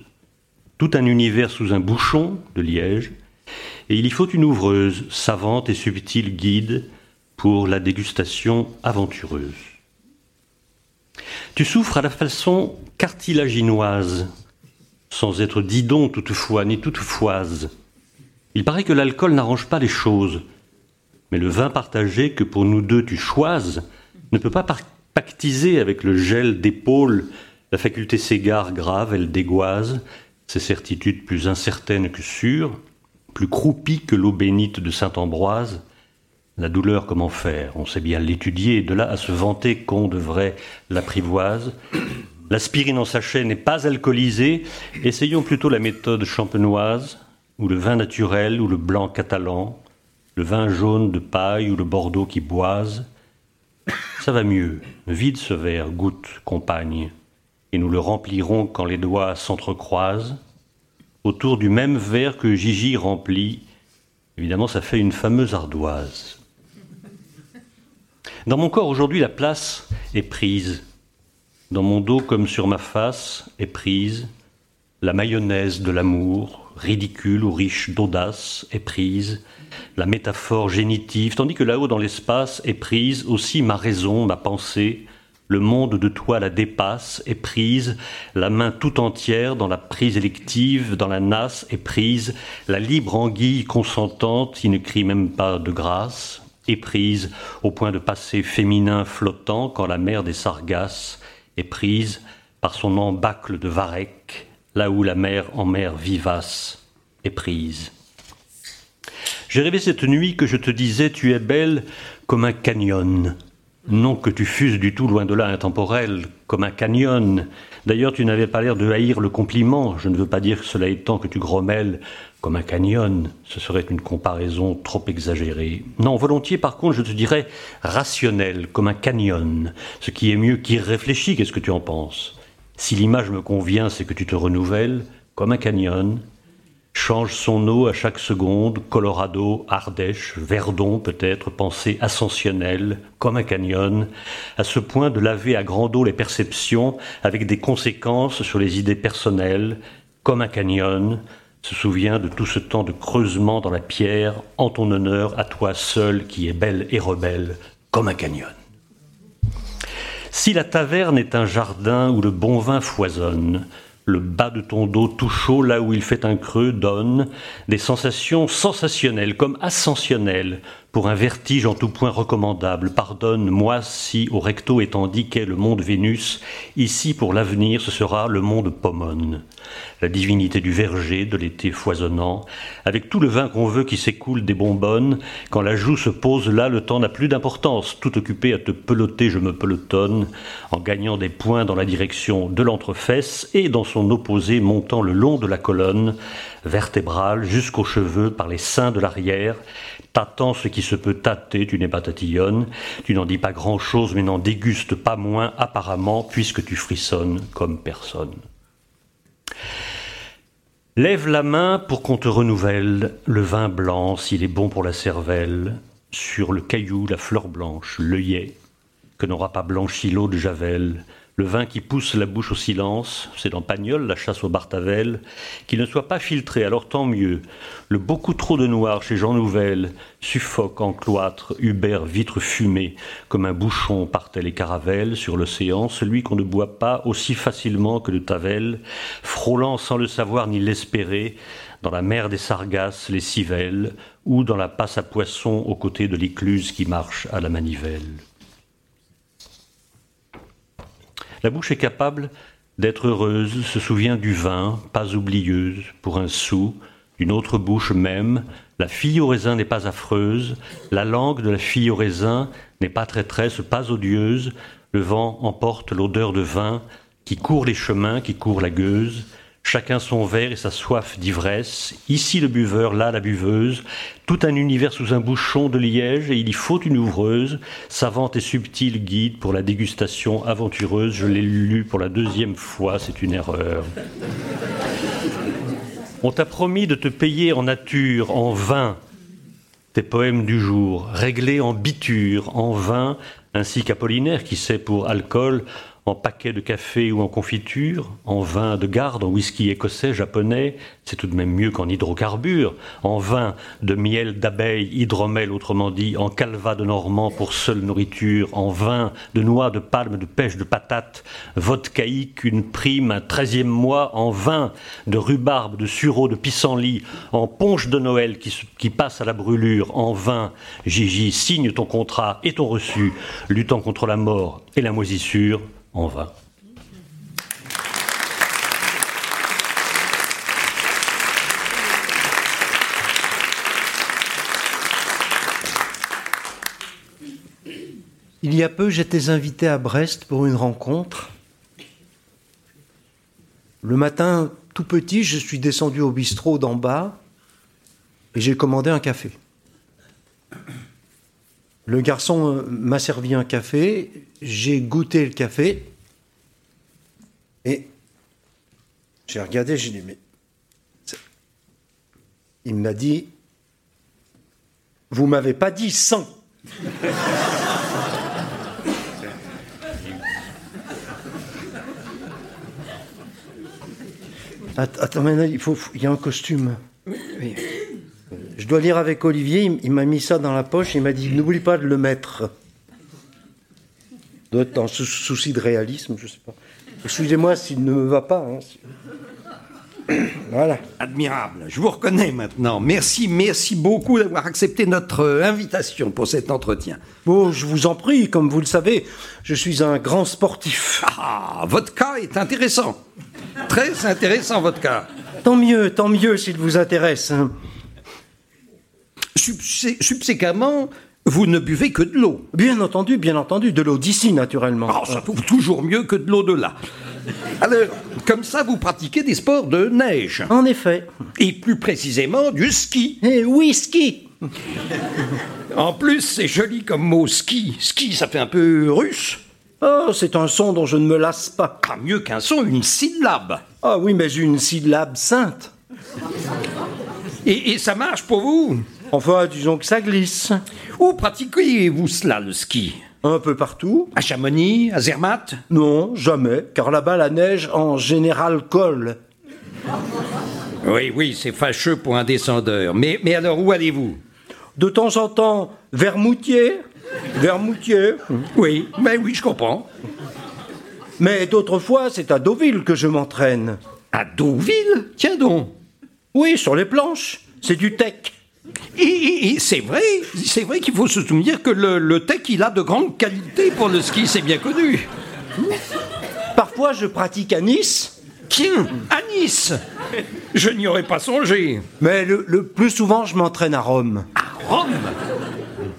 Tout un univers sous un bouchon de liège. Et il y faut une ouvreuse, savante et subtile guide, pour la dégustation aventureuse. Tu souffres à la façon cartilaginoise, sans être didon toutefois, ni toutefoise. Il paraît que l'alcool n'arrange pas les choses, mais le vin partagé que pour nous deux tu choises ne peut pas pactiser avec le gel d'épaule. La faculté s'égare grave, elle dégoise, ses certitudes plus incertaines que sûres, plus croupies que l'eau bénite de saint Ambroise, la douleur, comment faire? On sait bien l'étudier, de là à se vanter qu'on devrait l'apprivoise. L'aspirine en sachet n'est pas alcoolisée. Essayons plutôt la méthode champenoise, ou le vin naturel, ou le blanc catalan, le vin jaune de paille, ou le bordeaux qui boise. Ça va mieux. Vide ce verre, goûte, compagne, et nous le remplirons quand les doigts s'entrecroisent, autour du même verre que Gigi remplit. Évidemment, ça fait une fameuse ardoise. Dans mon corps aujourd'hui, la place est prise. Dans mon dos comme sur ma face est prise la mayonnaise de l'amour, ridicule ou riche d'audace, est prise la métaphore génitive, tandis que là-haut dans l'espace est prise aussi ma raison, ma pensée, Le monde de toi la dépasse, est prise, la main tout entière dans la prise élective, dans la nasse est prise, la libre anguille consentante qui ne crie même pas de grâce, est prise au point de passer féminin flottant quand la mer des Sargasses est prise par son embâcle de varech, là où la mer en mer vivace est prise. J'ai rêvé cette nuit que je te disais tu es belle comme un canyon, non que tu fusses du tout loin de là intemporel, comme un canyon. D'ailleurs, tu n'avais pas l'air de haïr le compliment. Je ne veux pas dire que cela étant que tu grommelles comme un canyon. Ce serait une comparaison trop exagérée. Non, volontiers, par contre, je te dirais rationnel, comme un canyon. Ce qui est mieux qu'irréfléchi, qu'est-ce que tu en penses? Si l'image me convient, c'est que tu te renouvelles, comme un canyon, change son eau à chaque seconde, Colorado, Ardèche, Verdon peut-être, pensée ascensionnelle, comme un canyon, à ce point de laver à grand eau les perceptions avec des conséquences sur les idées personnelles, comme un canyon, se souvient de tout ce temps de creusement dans la pierre, en ton honneur à toi seul qui es belle et rebelle, comme un canyon. Si la taverne est un jardin où le bon vin foisonne, le bas de ton dos tout chaud, là où il fait un creux, donne des sensations sensationnelles, comme ascensionnelles, pour un vertige en tout point recommandable. Pardonne-moi si au recto est indiqué le monde Vénus, ici pour l'avenir ce sera le monde Pomone la divinité du verger, de l'été foisonnant, avec tout le vin qu'on veut qui s'écoule des bonbonnes, quand la joue se pose là, le temps n'a plus d'importance, tout occupé à te peloter, je me pelotonne, en gagnant des points dans la direction de l'entrefesse et dans son opposé montant le long de la colonne vertébrale jusqu'aux cheveux par les seins de l'arrière, tâtant ce qui se peut tâter, tu n'es pas tatillonne, tu n'en dis pas grand-chose mais n'en dégustes pas moins apparemment puisque tu frissonnes comme personne. Lève la main pour qu'on te renouvelle. Le vin blanc s'il est bon pour la cervelle, sur le caillou la fleur blanche, l'œillet, que n'aura pas blanchi l'eau de Javel, le vin qui pousse la bouche au silence, c'est dans Pagnol, la chasse au Bartavel, qu'il ne soit pas filtré, alors tant mieux. Le beaucoup trop de noir chez Jean Nouvel suffoque en cloître, Hubert vitre fumée, comme un bouchon partait les caravelles sur l'océan, celui qu'on ne boit pas aussi facilement que le Tavel, frôlant sans le savoir ni l'espérer, dans la mer des Sargasses, les civelles, ou dans la passe à poissons aux côtés de l'écluse qui marche à la manivelle. La bouche est capable d'être heureuse, se souvient du vin, pas oublieuse, pour un sou, d'une autre bouche même, la fille au raisin n'est pas affreuse, la langue de la fille au raisin n'est pas traîtresse, pas odieuse, le vent emporte l'odeur de vin, qui court les chemins, qui court la gueuse, chacun son verre et sa soif d'ivresse, ici le buveur, là la buveuse, tout un univers sous un bouchon de liège, et il y faut une ouvreuse, savante et subtile guide pour la dégustation aventureuse. Je l'ai lu pour la deuxième fois, c'est une erreur. On t'a promis de te payer en nature, en vin, tes poèmes du jour, réglés en biture, en vin, ainsi qu'Apollinaire qui sait pour alcool en paquet de café ou en confiture, en vin de garde, en whisky écossais, japonais, c'est tout de même mieux qu'en hydrocarbures, en vin de miel d'abeille, hydromel autrement dit, en calva de normand pour seule nourriture, en vin de noix, de palme, de pêche, de patates, vodkaïque, une prime, un treizième mois, en vin de rhubarbe, de sureau, de pissenlit, en ponche de Noël qui, qui passe à la brûlure, en vin, Gigi, signe ton contrat et ton reçu, luttant contre la mort et la moisissure, en vain. Il y a peu, j'étais invité à Brest pour une rencontre. Le matin, tout petit, je suis descendu au bistrot d'en bas et j'ai commandé un café. Le garçon euh, m'a servi un café, j'ai goûté le café et j'ai regardé, j'ai dit, mais. Il m'a dit, vous m'avez pas dit 100. Attends, maintenant, il, faut, il y a un costume. Je dois lire avec Olivier, il, m'a mis ça dans la poche, il m'a dit n'oublie pas de le mettre. doit être dans ce souci de réalisme, je sais pas. Excusez-moi s'il ne me va pas. hein. Voilà. Admirable, je vous reconnais maintenant. Merci, merci beaucoup d'avoir accepté notre euh, invitation pour cet entretien. Bon, je vous en prie, comme vous le savez, je suis un grand sportif. Ah, votre cas est intéressant. Très intéressant, votre cas. Tant mieux, tant mieux s'il vous intéresse. Subsé- subséquemment, vous ne buvez que de l'eau. Bien entendu, bien entendu, de l'eau d'ici, naturellement. Ah, ça toujours mieux que de l'eau de là. Alors, comme ça, vous pratiquez des sports de neige. En effet. Et plus précisément, du ski. Et oui, ski En plus, c'est joli comme mot ski. Ski, ça fait un peu russe. Oh, c'est un son dont je ne me lasse pas. Pas mieux qu'un son, une syllabe. Ah oui, mais une syllabe sainte. Et, et ça marche pour vous? Enfin, disons que ça glisse. Où pratiquez-vous cela, le ski? Un peu partout À Chamonix, à Zermatt? Non, jamais, car là-bas la neige en général colle. Oui, oui, c'est fâcheux pour un descendeur. Mais, mais alors, où allez-vous? De temps en temps, vers Moutier, vers Moutier. Oui, mais oui, je comprends. Mais d'autres fois, c'est à Deauville que je m'entraîne. À Deauville? Tiens donc. Oui, sur les planches. C'est du tech. Et, et- et c'est vrai, c'est vrai qu'il faut se souvenir que le, le tech, il a de grandes qualités pour le ski, c'est bien connu. Parfois, je pratique à Nice, Tiens, à Nice Je n'y aurais pas songé. mais le, le plus souvent, je m'entraîne à Rome. À Rome?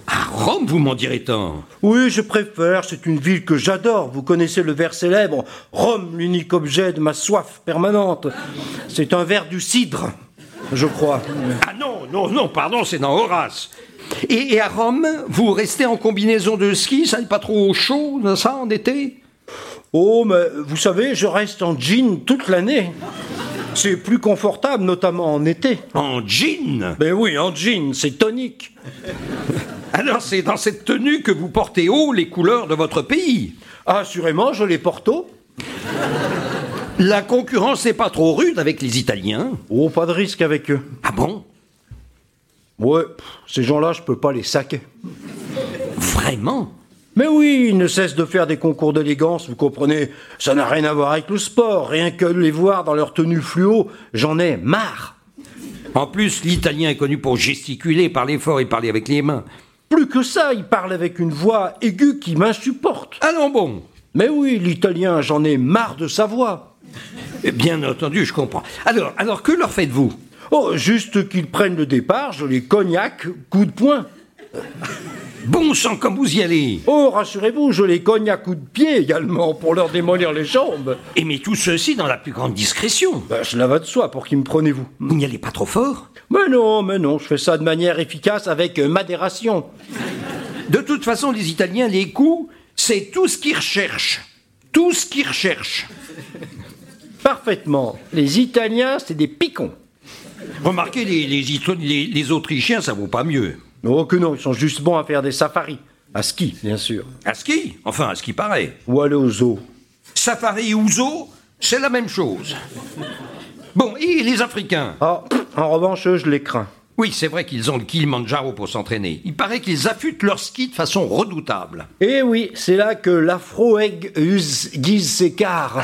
À Rome, vous m'en direz tant. Oui, je préfère, c'est une ville que j'adore. Vous connaissez le vers célèbre Rome, l'unique objet de ma soif permanente. C'est un vers du cidre, je crois. Ah non, non, non, pardon, c'est dans Horace. Et, et à Rome, vous restez en combinaison de ski, ça n'est pas trop chaud, ça, en été? Oh, mais vous savez, je reste en jean toute l'année. C'est plus confortable, notamment en été. En jean? Ben oui, en jean, c'est tonique. Alors c'est dans cette tenue que vous portez haut les couleurs de votre pays. Assurément, je les porte haut. La concurrence n'est pas trop rude avec les Italiens. Oh, pas de risque avec eux. Ah bon? Ouais, pff, ces gens-là, je peux pas les saquer. Vraiment? Mais oui, ils ne cessent de faire des concours d'élégance, vous comprenez Ça n'a rien à voir avec le sport, rien que les voir dans leur tenue fluo, j'en ai marre. En plus, l'italien est connu pour gesticuler, parler fort et parler avec les mains. Plus que ça, ils parlent avec une voix aiguë qui m'insupporte. Ah non bon Mais oui, l'italien, j'en ai marre de sa voix. Eh Bien entendu, je comprends. Alors, alors que leur faites-vous? Oh, juste qu'ils prennent le départ, je les cognac, coup de poing. Bon sang, comme vous y allez Oh, rassurez-vous, je les cogne à coups de pied également pour leur démolir les jambes. Et mais tout ceci dans la plus grande discrétion. Ben, cela va de soi, pour qui me prenez-vous Vous n'y allez pas trop fort Mais non, mais non, je fais ça de manière efficace avec euh, modération. De toute façon, les Italiens, les coups, c'est tout ce qu'ils recherchent. Tout ce qu'ils recherchent. Parfaitement. Les Italiens, c'est des picons. Remarquez, les, les, Ito- les- les Autrichiens, ça vaut pas mieux. Oh que non, ils sont juste bons à faire des safaris. À ski, bien sûr. À ski Enfin, à ce qui paraît. Ou aller au zoo. Safari ou zoo, c'est la même chose. Bon, et les Africains? Ah, en revanche, eux, je les crains. Oui, c'est vrai qu'ils ont le Kilimanjaro pour s'entraîner. Il paraît qu'ils affûtent leur ski de façon redoutable. Eh oui, c'est là que l'afro-egg guise ses quarts.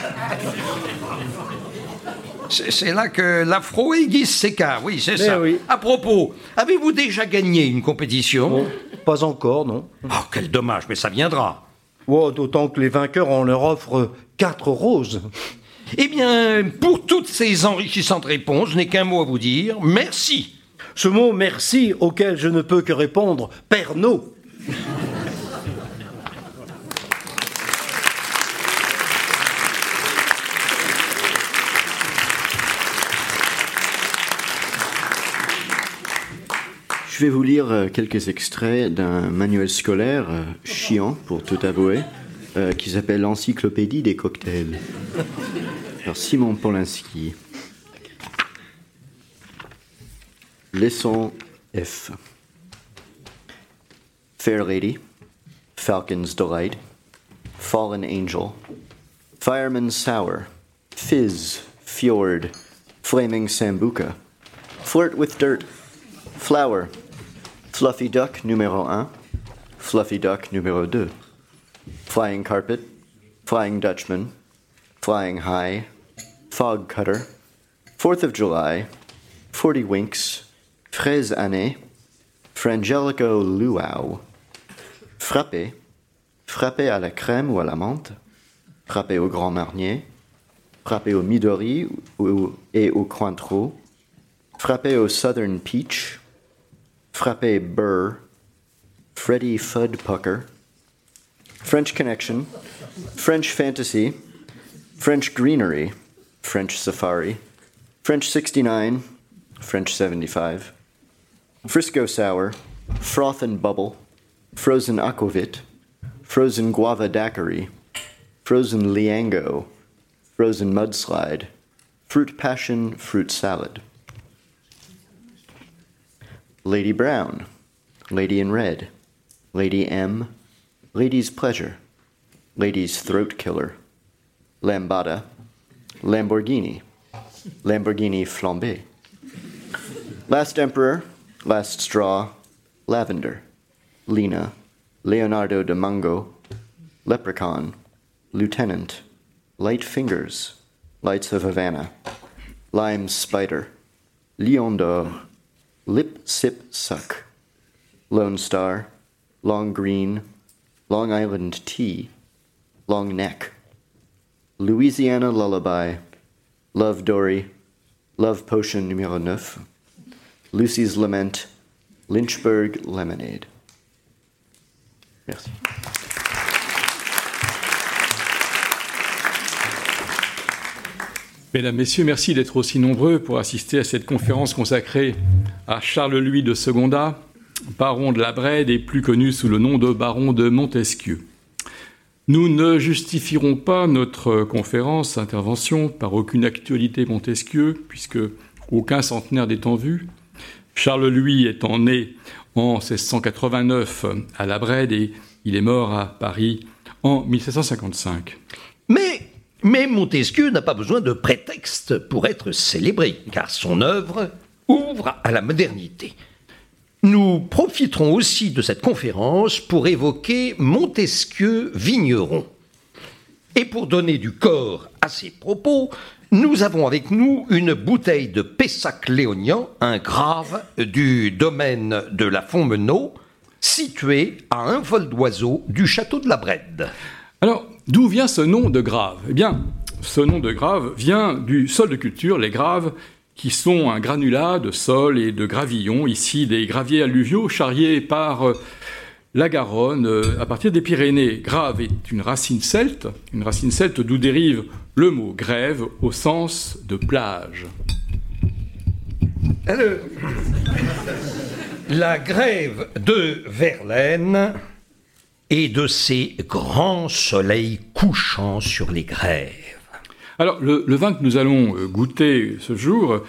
C'est là que l'afro aiguise s'écarte, oui, c'est Eh ça. oui. À propos, avez-vous déjà gagné une compétition? Pas encore, non. Oh, quel dommage, mais ça viendra. Oh, D'autant que les vainqueurs, on leur offre quatre roses. Eh bien, pour toutes ces enrichissantes réponses, je n'ai qu'un mot à vous dire. Merci. Ce mot merci auquel je ne peux que répondre Pernod. Je vais vous lire euh, quelques extraits d'un manuel scolaire euh, chiant, pour tout avouer, euh, qui s'appelle L'Encyclopédie des cocktails. Par Simon Polanski. Leçon F. Fair Lady, Falcon's Delight, Fallen Angel, Fireman Sour, Fizz, Fjord, Flaming Sambuca, Flirt with Dirt, Flower, Fluffy Duck numéro 1, Fluffy Duck numéro 2, Flying Carpet, Flying Dutchman, Flying High, Fog Cutter, Fourth of July, Forty Winks, Fraise Année, Frangelico Luau, Frappé, Frappé à la crème ou à la menthe, Frappé au Grand Marnier, Frappé au Midori et au Cointreau, Frappé au Southern Peach, Frappé Burr, Freddy Fudd Pucker, French Connection, French Fantasy, French Greenery, French Safari, French 69, French 75, Frisco Sour, Froth and Bubble, Frozen Aquavit, Frozen Guava Daiquiri, Frozen Liango, Frozen Mudslide, Fruit Passion Fruit Salad. Lady Brown, Lady in Red, Lady M, Lady's Pleasure, Lady's Throat Killer, Lambada, Lamborghini, Lamborghini Flambé, Last Emperor, Last Straw, Lavender, Lena, Leonardo de Mungo, Leprechaun, Lieutenant, Light Fingers, Lights of Havana, Lime Spider, Lion d'Or, Lip Sip Suck, Lone Star, Long Green, Long Island Tea, Long Neck, Louisiana Lullaby, Love Dory, Love Potion numéro 9, Lucy's Lament, Lynchburg Lemonade. Merci. Mesdames, Messieurs, merci d'être aussi nombreux pour assister à cette conférence consacrée à Charles-Louis de Secondat, baron de la Brède et plus connu sous le nom de baron de Montesquieu. Nous ne justifierons pas notre conférence, intervention, par aucune actualité Montesquieu, puisque aucun centenaire n'est en vue. Charles-Louis étant né en 1689 à la Brède et il est mort à Paris en 1755. Mais, mais Montesquieu n'a pas besoin de prétexte pour être célébré, car son œuvre ouvre à la modernité. Nous profiterons aussi de cette conférence pour évoquer Montesquieu vigneron. Et pour donner du corps à ses propos, nous avons avec nous une bouteille de Pessac léonien, un grave du domaine de la Fontmenot, situé à un vol d'oiseau du château de la Brède. Alors, d'où vient ce nom de grave? Eh bien, ce nom de grave vient du sol de culture, les graves, qui sont un granulat de sol et de gravillons, ici des graviers alluviaux charriés par euh, la Garonne euh, à partir des Pyrénées. Grave est une racine celte, une racine celte d'où dérive le mot grève au sens de plage. Alors, la grève de Verlaine et de ces grands soleils couchants sur les grèves. Alors, le, le vin que nous allons euh, goûter ce jour euh,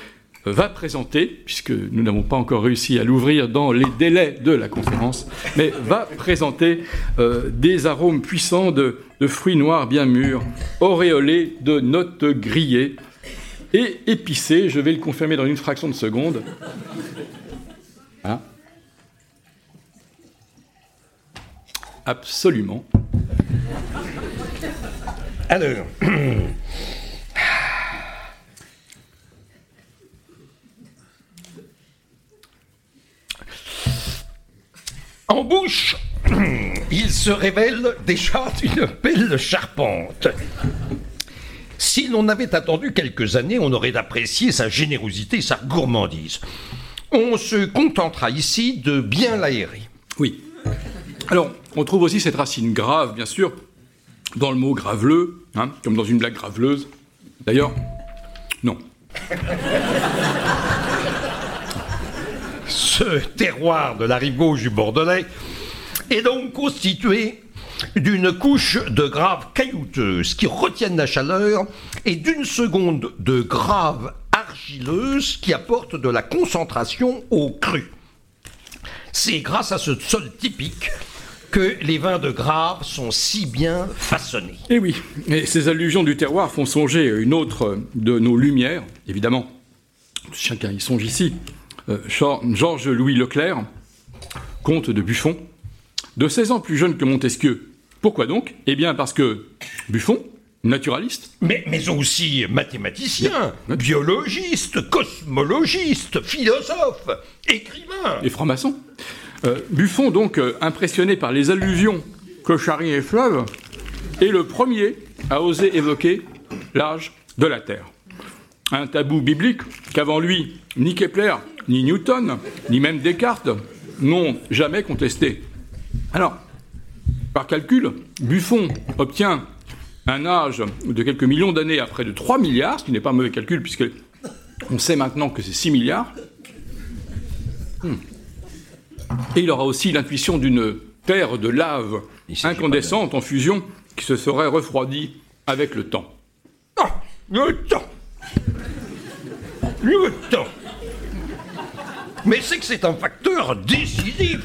va présenter, puisque nous n'avons pas encore réussi à l'ouvrir dans les délais de la conférence, mais va présenter euh, des arômes puissants de, fruits noirs bien mûrs, auréolés de notes grillées et épicés. Je vais le confirmer dans une fraction de seconde. Hein Absolument. Alors, en bouche, il se révèle déjà une belle charpente. Si l'on avait attendu quelques années, on aurait apprécié sa générosité et sa gourmandise. On se contentera ici de bien l'aérer. Oui. Alors, on trouve aussi cette racine grave, bien sûr, dans le mot graveleux, hein, comme dans une blague graveleuse. D'ailleurs, non. Ce terroir de la rive gauche du Bordelais est donc constitué d'une couche de graves caillouteuses qui retiennent la chaleur et d'une seconde de graves argileuses qui apportent de la concentration au cru. C'est grâce à ce sol typique que les vins de Grave sont si bien façonnés. Et oui, ces allusions du terroir font songer une autre de nos lumières, évidemment. Chacun y songe ici. Euh, Georges Louis Leclerc, comte de Buffon, de 16 ans plus jeune que Montesquieu, Pourquoi donc? Eh bien parce que Buffon, naturaliste, Mais, mais aussi mathématicien, biologiste, cosmologiste, philosophe, écrivain. et franc-maçon, euh, Buffon, donc euh, impressionné par les alluvions que charrient les fleuves, est le premier à oser évoquer l'âge de la Terre. Un tabou biblique qu'avant lui, ni Kepler, ni Newton, ni même Descartes n'ont jamais contesté. Alors, par calcul, Buffon obtient un âge de quelques millions d'années à près de 3 milliards, ce qui n'est pas un mauvais calcul puisque on sait maintenant que c'est 6 milliards. Hmm. Et il aura aussi l'intuition d'une terre de lave incandescente en fusion qui se serait refroidie avec le temps. Ah, le temps. Le temps. Mais c'est que c'est un facteur décisif.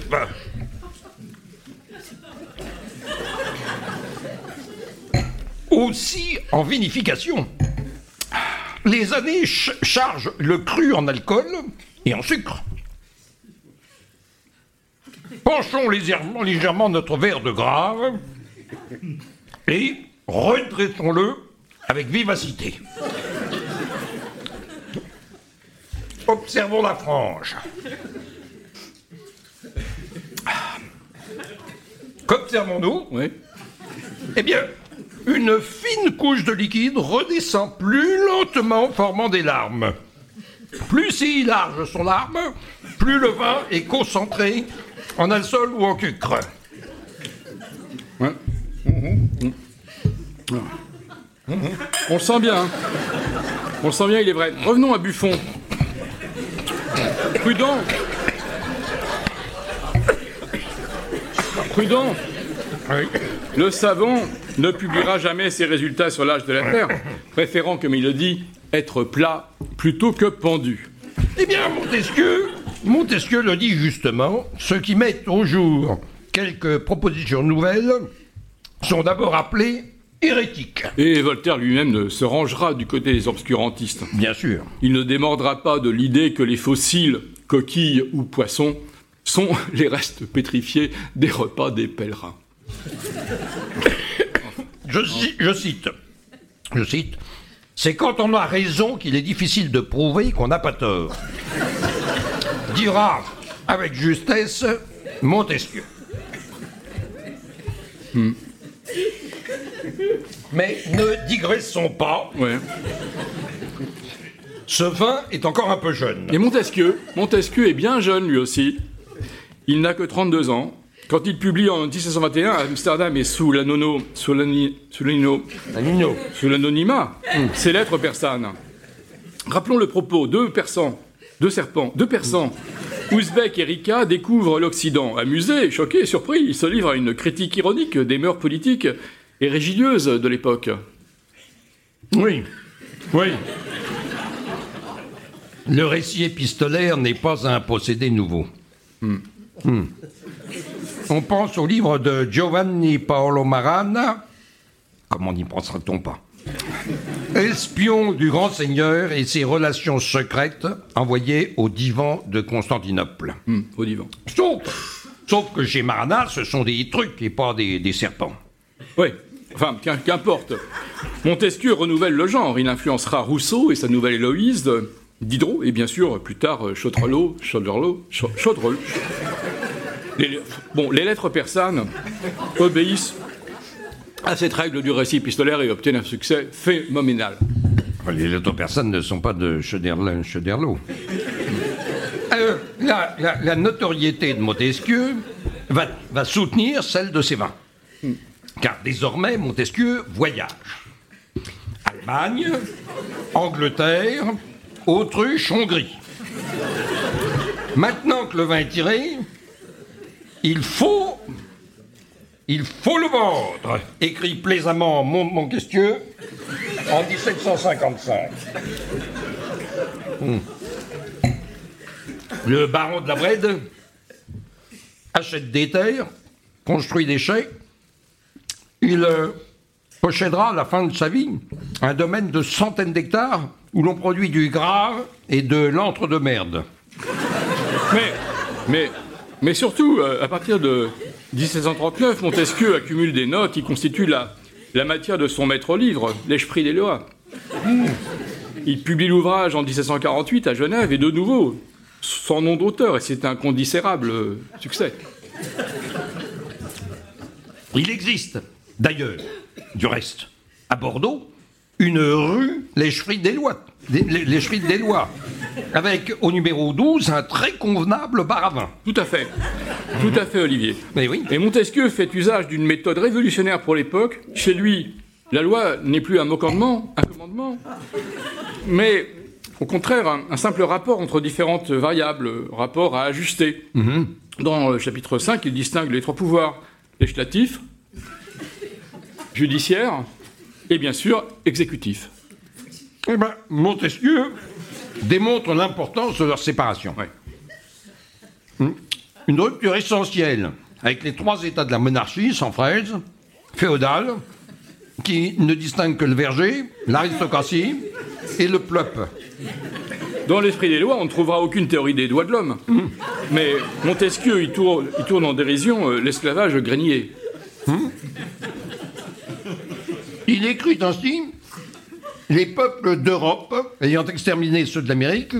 Aussi en vinification. Les années ch- chargent le cru en alcool et en sucre. Penchons légèrement, légèrement notre verre de grave et redressons-le avec vivacité. Observons la frange. Qu'observons-nous Oui. Eh bien, une fine couche de liquide redescend plus lentement, formant des larmes. Plus si larges sont larmes, plus le vin est concentré en alcool ou en cucre. Ouais. On le sent bien. hein. On le sent bien, il est vrai. Revenons à Buffon. Prudent. Prudent. Le savant ne publiera jamais ses résultats sur l'âge de la Terre, préférant, comme il le dit, être plat plutôt que pendu. Eh bien, Montesquieu, Montesquieu le dit justement, ceux qui mettent au jour quelques propositions nouvelles sont d'abord appelés hérétiques. Et Voltaire lui-même ne se rangera du côté des obscurantistes. Bien sûr. Il ne démordra pas de l'idée que les fossiles, coquilles ou poissons sont les restes pétrifiés des repas des pèlerins. Je, ci- je cite, je cite, c'est quand on a raison qu'il est difficile de prouver qu'on n'a pas tort. Dira avec justesse Montesquieu. Mais ne digressons pas, Ouais. ce vin est encore un peu jeune. Et Montesquieu, Montesquieu est bien jeune lui aussi. Il n'a que 32 ans. Quand il publie en 1721 à Amsterdam et sous Nino. sous l'anonymat, ses lettres persanes. Rappelons le propos, deux persans, deux serpents, deux persans, Ouzbek et Rika découvrent l'Occident. Amusés, choqués, surpris, ils se livrent à une critique ironique des mœurs politiques et religieuses de l'époque. Oui, oui. Le récit épistolaire n'est pas un procédé nouveau. Hmm. On pense au livre de Giovanni Paolo Marana. Comment n'y pensera-t-on pas? Espion du grand seigneur et ses relations secrètes envoyées au divan de Constantinople. Hmm, au divan. Sauf, sauf que chez Marana, ce sont des trucs et pas des, des serpents. Oui, enfin, qu'im- qu'importe. Montesquieu renouvelle le genre. Il influencera Rousseau et sa nouvelle Héloïse, Diderot, et bien sûr, plus tard, Chaudrelot, Chaudrelot, Chau- Chaudrel. Les, bon, les lettres persanes obéissent à cette règle du récit épistolaire et obtiennent un succès phénoménal. Les lettres personnes ne sont pas de Chederlin, Chederlot. Euh, la, la- la notoriété de Montesquieu va, va soutenir celle de ses vins. Car désormais, Montesquieu voyage. Allemagne, Angleterre, Autruche, Hongrie. Maintenant que le vin est tiré, il faut, il faut le vendre, écrit plaisamment Mont- Montesquieu en 1755. Hmm. Le baron de la Brède achète des terres, construit des chais. Il euh, possédera à la fin de sa vie un domaine de centaines d'hectares où l'on produit du gras et de l'antre de merde. Mais, mais, mais surtout, euh, à partir de 1739, Montesquieu accumule des notes qui constituent la, la matière de son maître livre, L'Esprit des lois. Il publie l'ouvrage en 1748 à Genève et de nouveau, sans nom d'auteur, et c'est un condissérable succès. Il existe, d'ailleurs, du reste, à Bordeaux, une rue L'Echerie des Lois, des- Lois, avec au numéro 12 un très convenable bar à vin. Tout à fait. Tout à fait, Olivier. Mais oui. Et Montesquieu fait usage d'une méthode révolutionnaire pour l'époque. Chez lui, la loi n'est plus un commandement, un commandement, mais au contraire un, un simple rapport entre différentes variables, rapport à ajuster. Dans le chapitre 5, il distingue les trois pouvoirs législatif, judiciaire et bien sûr exécutif. Eh ben, Montesquieu démontre l'importance de leur séparation. Ouais. Hmm. Une rupture essentielle avec les trois états de la monarchie, sans fraise, féodale, qui ne distingue que le verger, l'aristocratie et le peuple. Dans l'esprit des lois, on ne trouvera aucune théorie des droits de l'homme. Mais Montesquieu, il tourne, il tourne en dérision euh, l'esclavage grenier. Il écrit ainsi Les peuples d'Europe, ayant exterminé ceux de l'Amérique,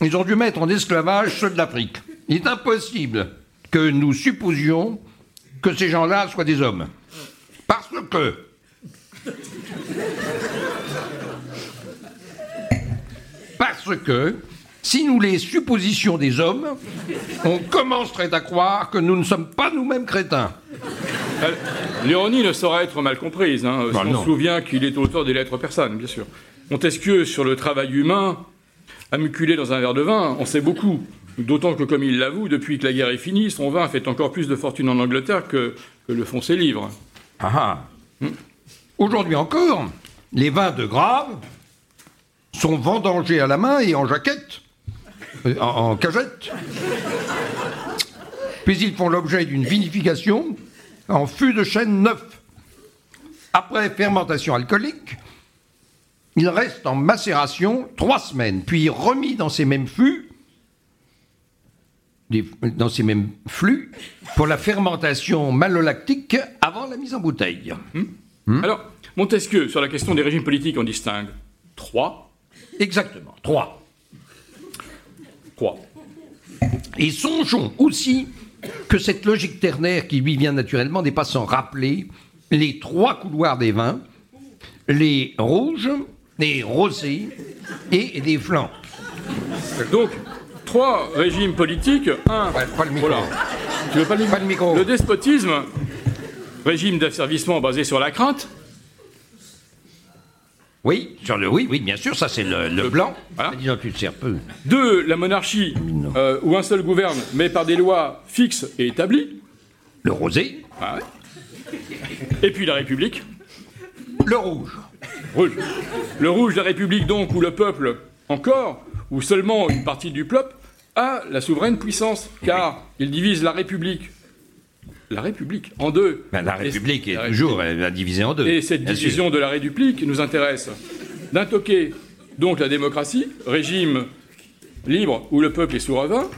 ils ont dû mettre en esclavage ceux de l'Afrique. Il est impossible que nous supposions que ces gens-là soient des hommes. Parce que. Parce que, si nous les suppositions des hommes, on commencerait à croire que nous ne sommes pas nous-mêmes crétins. Euh, L'ironie ne saurait être mal comprise. Hein, Bah si on se souvient qu'il est auteur des lettres persanes, bien sûr. Montesquieu, sur le travail humain, amuculé dans un verre de vin, on sait beaucoup. D'autant que, comme il l'avoue, depuis que la guerre est finie, son vin fait encore plus de fortune en Angleterre que, que le font ses livres. Ah ah. Aujourd'hui encore, les vins de Grave sont vendangés à la main et en jaquette, euh, en, en cagette. Puis ils font l'objet d'une vinification en fût de chêne neuf. Après fermentation alcoolique, ils restent en macération trois semaines, puis remis dans ces mêmes fûts, dans ces mêmes flux, pour la fermentation malolactique avant la mise en bouteille. Alors, Montesquieu, sur la question des régimes politiques, on distingue trois. Exactement, trois. Trois. Et songeons aussi que cette logique ternaire qui lui vient naturellement n'est pas sans rappeler les trois couloirs des vins, les rouges, les rosés et les flancs. Donc, trois régimes politiques. Un. Ouais, pas le micro. Voilà. Tu veux pas le micro Pas le micro. Le despotisme, régime d'asservissement basé sur la crainte. Oui, sur le oui, oui, bien sûr, ça c'est le, le blanc. Voilà. Mais dis donc, tu te sers peu. Deux, la monarchie, euh, où un seul gouverne, mais par des lois fixes et établies. Le rosé, Ah ouais. Et puis la République. le rouge. Rouge. Le rouge, la République, donc, où le peuple, encore, ou seulement une partie du peuple, a la souveraine puissance, car il divise la République. La République en deux. Ben, la République est la toujours elle a divisé en deux. Et cette sûr. division de la République nous intéresse. D'un donc la démocratie, régime libre où le peuple est souverain.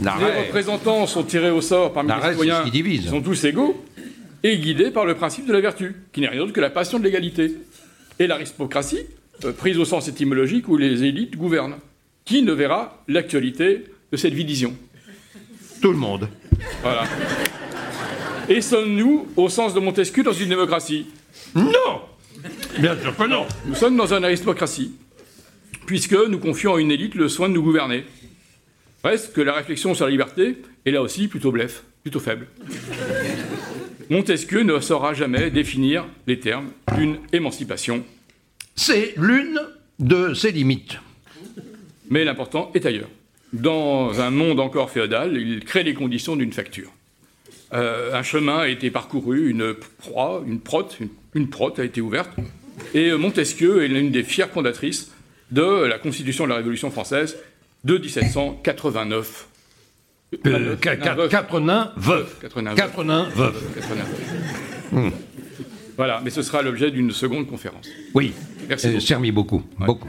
Les représentants sont tirés au sort parmi les citoyens. qui sont tous égaux et guidés par le principe de la vertu, qui n'est rien d'autre que la passion de l'égalité. Et l'aristocratie, euh, prise au sens étymologique où les élites gouvernent. Qui ne verra l'actualité de cette division Tout le monde. Voilà. Et sommes-nous, au sens de Montesquieu, dans une démocratie Non Bien sûr que non. Nous sommes dans une aristocratie, puisque nous confions à une élite le soin de nous gouverner. Reste que la réflexion sur la liberté est là aussi plutôt blef, plutôt faible. Montesquieu ne saura jamais définir les termes d'une émancipation, C'est l'une de ses limites. mais l'important est ailleurs. Dans un monde encore féodal, il crée les conditions d'une facture. Euh, un chemin a été parcouru, une proie, une prote, une, une prote a été ouverte, et Montesquieu est l'une des fières fondatrices de la Constitution de la Révolution française de 1789. Euh, qua- qua- veuf. quatre nains veufs. Quatre nains Quatre nains veufs. 89. Voilà, mais ce sera l'objet d'une seconde conférence. Oui. Merci Euh, beaucoup. servi beaucoup. Beaucoup.